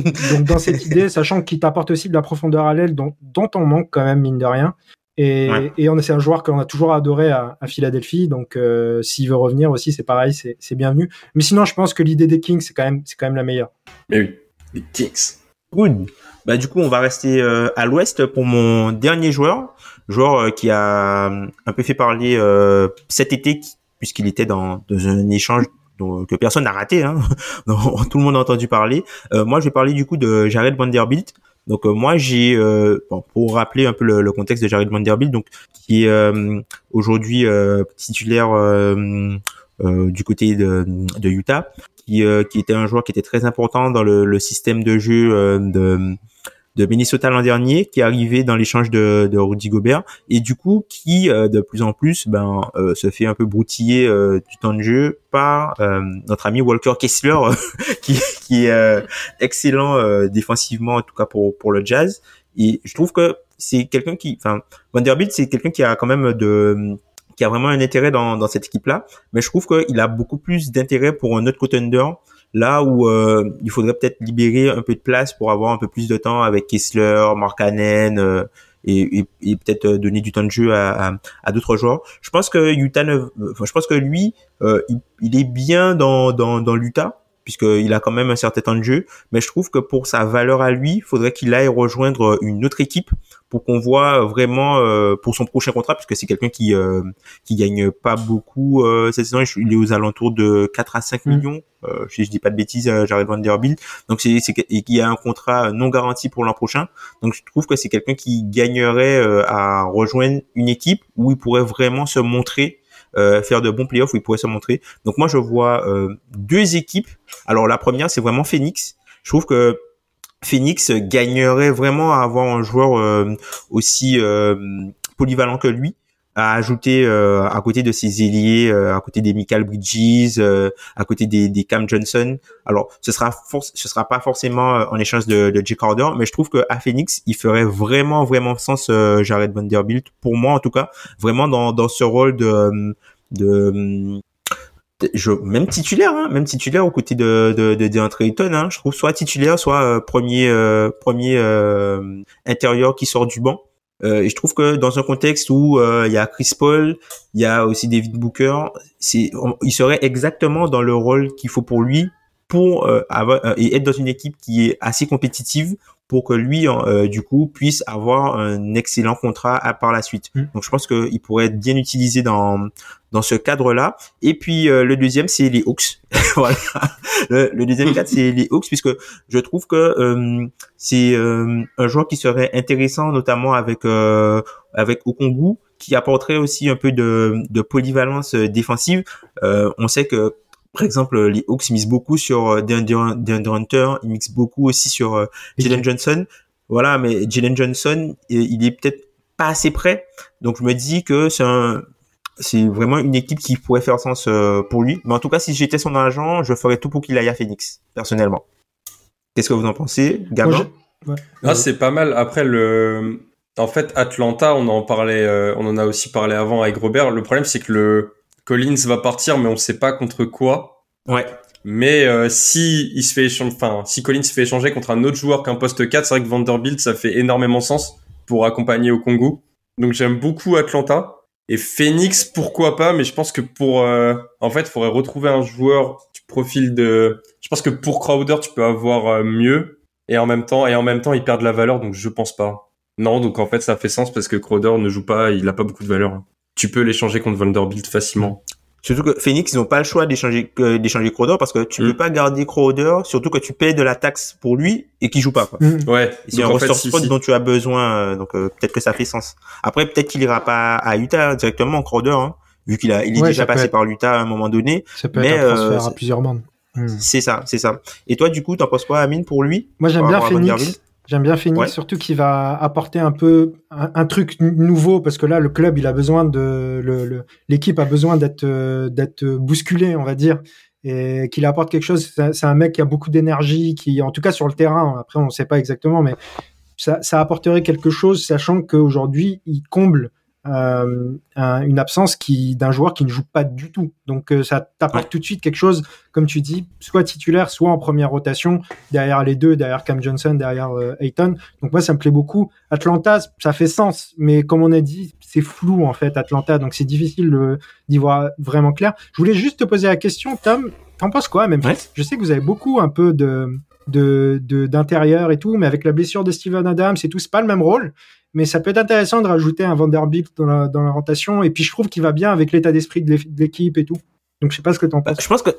donc dans cette idée, sachant qu'il t'apporte aussi de la profondeur à l'aile dont, dont, on manque quand même mine de rien. Et, et on c'est un joueur qu'on a toujours adoré à, à Philadelphie, donc euh, s'il veut revenir aussi, c'est pareil, c'est bienvenu. Mais sinon, je pense que l'idée des Kings, c'est quand même, c'est quand même la meilleure.
Mais oui,
Good. Bah du coup, on va rester euh, à l'Ouest pour mon dernier joueur, joueur euh, qui a un peu fait parler cet été, puisqu'il était dans, dans un échange que personne n'a raté, hein. tout le monde a entendu parler. moi, je vais parler du coup de Jared Vanderbilt. Donc moi j'ai pour rappeler un peu le, contexte de Jared Vanderbilt donc qui est aujourd'hui titulaire du côté de, de Utah qui qui était un joueur qui était très important dans le, le système de jeu de de Minnesota l'an dernier, qui est arrivé dans l'échange de, de Rudy Gobert, et du coup qui euh, de plus en plus ben euh, se fait un peu broutiller euh, du temps de jeu par notre ami Walker Kessler, qui, qui est excellent défensivement en tout cas pour pour le Jazz. Et je trouve que c'est quelqu'un qui, enfin Vanderbilt, c'est quelqu'un qui a quand même de qui a vraiment un intérêt dans, dans cette équipe-là, mais je trouve qu'il a beaucoup plus d'intérêt pour un autre contender Là où euh, il faudrait peut-être libérer un peu de place pour avoir un peu plus de temps avec Kessler, Markkanen euh, et, et, peut-être euh, donner du temps de jeu à, à, d'autres joueurs. Je pense que Utah, je pense que lui, il, il, est bien dans dans, dans l'Utah puisqu'il a quand même un certain temps de jeu. Mais je trouve que pour sa valeur à lui, il faudrait qu'il aille rejoindre une autre équipe pour qu'on voit vraiment euh, pour son prochain contrat, puisque c'est quelqu'un qui euh, qui gagne pas beaucoup euh, cette saison. Il est aux alentours de 4 à 5 mm. millions. Euh, je, je dis pas de bêtises, euh, Jared Vanderbilt. Donc c'est c'est et qui a un contrat non garanti pour l'an prochain. Donc je trouve que c'est quelqu'un qui gagnerait à rejoindre une équipe où il pourrait vraiment se montrer euh, faire de bons playoffs où il pourrait se montrer. Donc moi je vois euh, deux équipes. Alors la première c'est vraiment Phoenix. Je trouve que Phoenix gagnerait vraiment à avoir un joueur euh, aussi polyvalent que lui à ajouter euh, à côté de ses ailiers, euh, à côté des Michael Bridges, euh, à côté des, des, Cam Johnson. Alors, ce sera ce sera pas forcément en échange de, de Jake Crowder, mais je trouve que à Phoenix, il ferait vraiment vraiment sens Jared Vanderbilt pour moi en tout cas, vraiment dans, dans ce rôle de de je, même titulaire, hein, même titulaire aux côtés de de, de DeAndre Ayton, hein, je trouve soit titulaire, soit premier premier intérieur qui sort du banc. Euh, je trouve que dans un contexte où euh, il y a Chris Paul, il y a aussi David Booker, c'est, il serait exactement dans le rôle qu'il faut pour lui pour euh, avoir, et être dans une équipe qui est assez compétitive pour que lui, euh, du coup, puisse avoir un excellent contrat à, par la suite. Mm. Donc, je pense qu'il pourrait être bien utilisé dans dans ce cadre-là. Et puis euh, le deuxième, c'est les Hawks. voilà. Le, deuxième cadre, c'est les Hawks, puisque je trouve que euh, c'est un joueur qui serait intéressant, notamment avec avec Okongu, qui apporterait aussi un peu de, de polyvalence défensive. on sait que par exemple, les Hawks misent beaucoup sur euh, DeAndre Hunter, ils mixent beaucoup aussi sur euh, Jalen Johnson. Voilà, mais Jalen Johnson, il est peut-être pas assez prêt. Donc je me dis que c'est un, c'est vraiment une équipe qui pourrait faire sens euh, pour lui. Mais en tout cas, si j'étais son agent, je ferais tout pour qu'il aille à Phoenix, personnellement. Qu'est-ce que vous en pensez, Gabin?
Ah, c'est pas mal. Après le, en fait, Atlanta, on en parlait, on en a aussi parlé avant avec Robert. Le problème, c'est que le Collins va partir, mais on ne sait pas contre quoi.
Ouais.
Mais euh, si il se fait enfin si Collins se fait échanger contre un autre joueur qu'un poste 4, c'est vrai que Vanderbilt ça fait énormément sens pour accompagner au Congo. Donc j'aime beaucoup Atlanta et Phoenix pourquoi pas, mais je pense que pour euh, en fait, il faudrait retrouver un joueur du profil de je pense que pour Crowder, tu peux avoir euh, mieux et en même temps et en même temps, ils perdent la valeur donc je pense pas. Non, donc en fait, ça fait sens parce que Crowder ne joue pas, il a pas beaucoup de valeur tu peux l'échanger contre Vanderbilt facilement.
Surtout que Phoenix, ils n'ont pas le choix d'échanger d'échanger Crowder parce que tu ne mm. peux pas garder Crowder, surtout que tu payes de la taxe pour lui et qu'il joue pas. Quoi.
Mm. Ouais.
C'est un ressort spot dont tu as besoin, euh, donc euh, peut-être que ça fait sens. Après, peut-être qu'il ira pas à Utah directement Crowder, hein, vu qu'il a il est déjà passé par l'Utah à un moment donné.
Ça peut mais, être un transfert euh, à plusieurs mondes.
Mm. C'est ça, c'est ça. Et toi, du coup, t'en penses quoi, Amine, pour lui
Moi, j'aime bien Phoenix. J'aime bien Phoenix, surtout qu'il va apporter un peu un, truc nouveau parce que là, le club, il a besoin de l'équipe a besoin d'être d'être bousculé, on va dire, et qu'il apporte quelque chose. C'est un mec qui a beaucoup d'énergie, qui, en tout cas sur le terrain, après on ne sait pas exactement, mais ça, ça apporterait quelque chose, sachant qu'aujourd'hui il comble euh, une absence qui d'un joueur qui ne joue pas du tout. Donc euh, ça t'apporte tout de suite quelque chose, comme tu dis, soit titulaire, soit en première rotation, derrière les deux, derrière Cam Johnson, derrière euh, Ayton. Donc moi ça me plaît beaucoup. Atlanta, ça fait sens, mais comme on a dit, c'est flou en fait Atlanta, donc c'est difficile d'y voir vraiment clair. Je voulais juste te poser la question, Tom, t'en penses quoi même Je sais que vous avez beaucoup un peu de de d'intérieur et tout, mais avec la blessure de Steven Adams et tout, c'est pas le même rôle mais ça peut être intéressant de rajouter un Vanderbilt dans la, dans la rotation. Et puis je trouve qu'il va bien avec l'état d'esprit de l'équipe et tout. Donc je sais pas ce que tu en penses.
Je pense que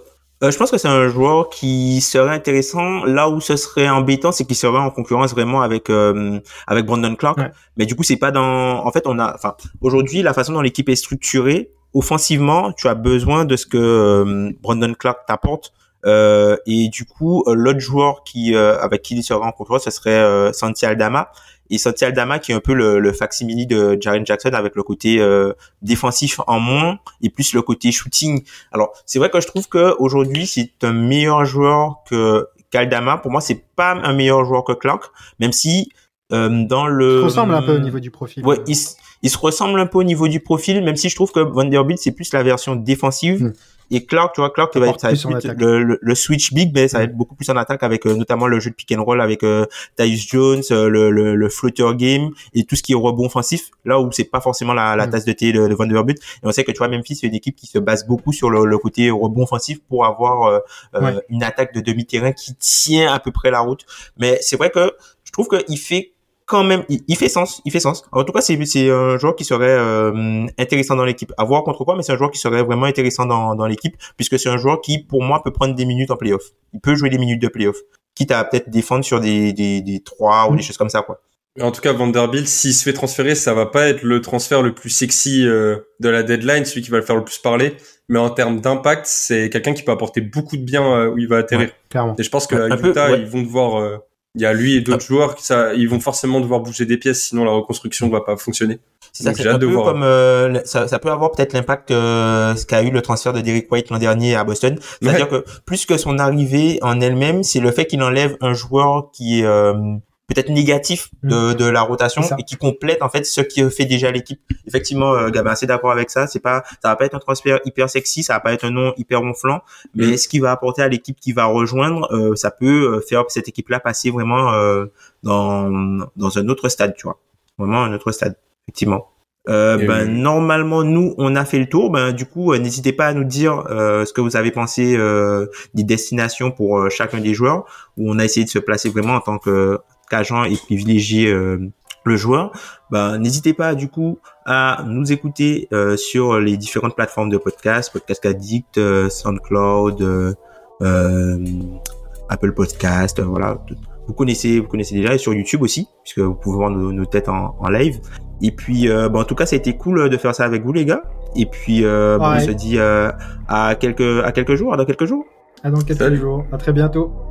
euh, je pense que c'est un joueur qui serait intéressant. Là où ce serait embêtant, c'est qu'il serait en concurrence vraiment avec euh, avec Brandon Clark. Mais du coup, c'est pas dans. En fait, on a. Enfin, aujourd'hui, la façon dont l'équipe est structurée, offensivement, tu as besoin de ce que euh, Brandon Clark t'apporte. Euh, et du coup, l'autre joueur qui avec qui il serait en concurrence, ce serait Santi Aldama et Santi Aldama qui est un peu le, le facsimile de Jaren Jackson avec le côté euh, défensif en moins et plus le côté shooting. Alors c'est vrai que je trouve que aujourd'hui c'est un meilleur joueur que qu'Aldama. Pour moi c'est pas un meilleur joueur que Clark, même si euh, dans le.
Il se ressemble un peu au niveau du profil.
Ouais, il, il, se ressemble un peu au niveau du profil, même si je trouve que Vanderbilt c'est plus la version défensive. Hmm. Et Clark, tu vois, Clark, va être, le, le, switch big, mais ça va être beaucoup plus en attaque avec euh, notamment le jeu de pick and roll avec euh, Tyus Jones, euh, le, le, le floater game et tout ce qui est rebond offensif. Là où c'est pas forcément la, la mm. tasse de thé de, de Vanderbilt. Et on sait que tu vois, Memphis c'est une équipe qui se base beaucoup sur le, le côté rebond offensif pour avoir euh, une attaque de demi-terrain qui tient à peu près la route. Mais c'est vrai que je trouve qu'il fait quand même, il, fait sens, il fait sens. En tout cas, c'est un joueur qui serait euh, intéressant dans l'équipe. À voir contre quoi, mais c'est un joueur qui serait vraiment intéressant dans, dans l'équipe, puisque c'est un joueur qui, pour moi, peut prendre des minutes en playoff. Il peut jouer des minutes de playoff, quitte à peut-être défendre sur des, des, des 3 ou des choses comme ça, quoi.
En tout cas, Vanderbilt, s'il se fait transférer, ça va pas être le transfert le plus sexy euh, de la deadline, celui qui va le faire le plus parler. Mais en termes d'impact, c'est quelqu'un qui peut apporter beaucoup de bien euh, où il va atterrir. Et je pense que Utah, ils vont devoir il y a lui et d'autres ah. joueurs qui ça, ils vont forcément devoir bouger des pièces, sinon la reconstruction va pas fonctionner.
C'est ça, c'est un peu comme euh, ça, ça, peut avoir peut-être l'impact euh, ce qu'a eu le transfert de Derek White l'an dernier à Boston. C'est-à-dire que plus que son arrivée en elle-même, c'est le fait qu'il enlève un joueur qui est euh, peut-être négatif de, mm. de la rotation et qui complète en fait ce qui fait déjà l'équipe. Effectivement, euh, Gabin, assez d'accord avec ça. C'est pas, ça va pas être un transfert hyper sexy, ça va pas être un nom hyper ronflant, mais mm. ce qui va apporter à l'équipe qui va rejoindre, euh, ça peut euh, faire cette équipe-là passer vraiment euh, dans dans un autre stade, tu vois, vraiment un autre stade, effectivement. Euh, ben, normalement, nous, on a fait le tour. Ben, du coup, n'hésitez pas à nous dire ce que vous avez pensé des destinations pour chacun des joueurs, où on a essayé de se placer vraiment en tant que qu'agent et privilégier euh, le joueur, bah, n'hésitez pas du coup à nous écouter euh, sur les différentes plateformes de podcast, Podcast Addict, euh, SoundCloud, Apple Podcast, voilà. Vous connaissez, vous connaissez déjà et sur YouTube aussi, puisque vous pouvez voir nos, têtes en, live. Et puis, bah, en tout cas, ça a été cool de faire ça avec vous les gars. Et puis, bah, on se dit à quelques à quelques jours, dans quelques jours.
À dans quelques jours. À très bientôt.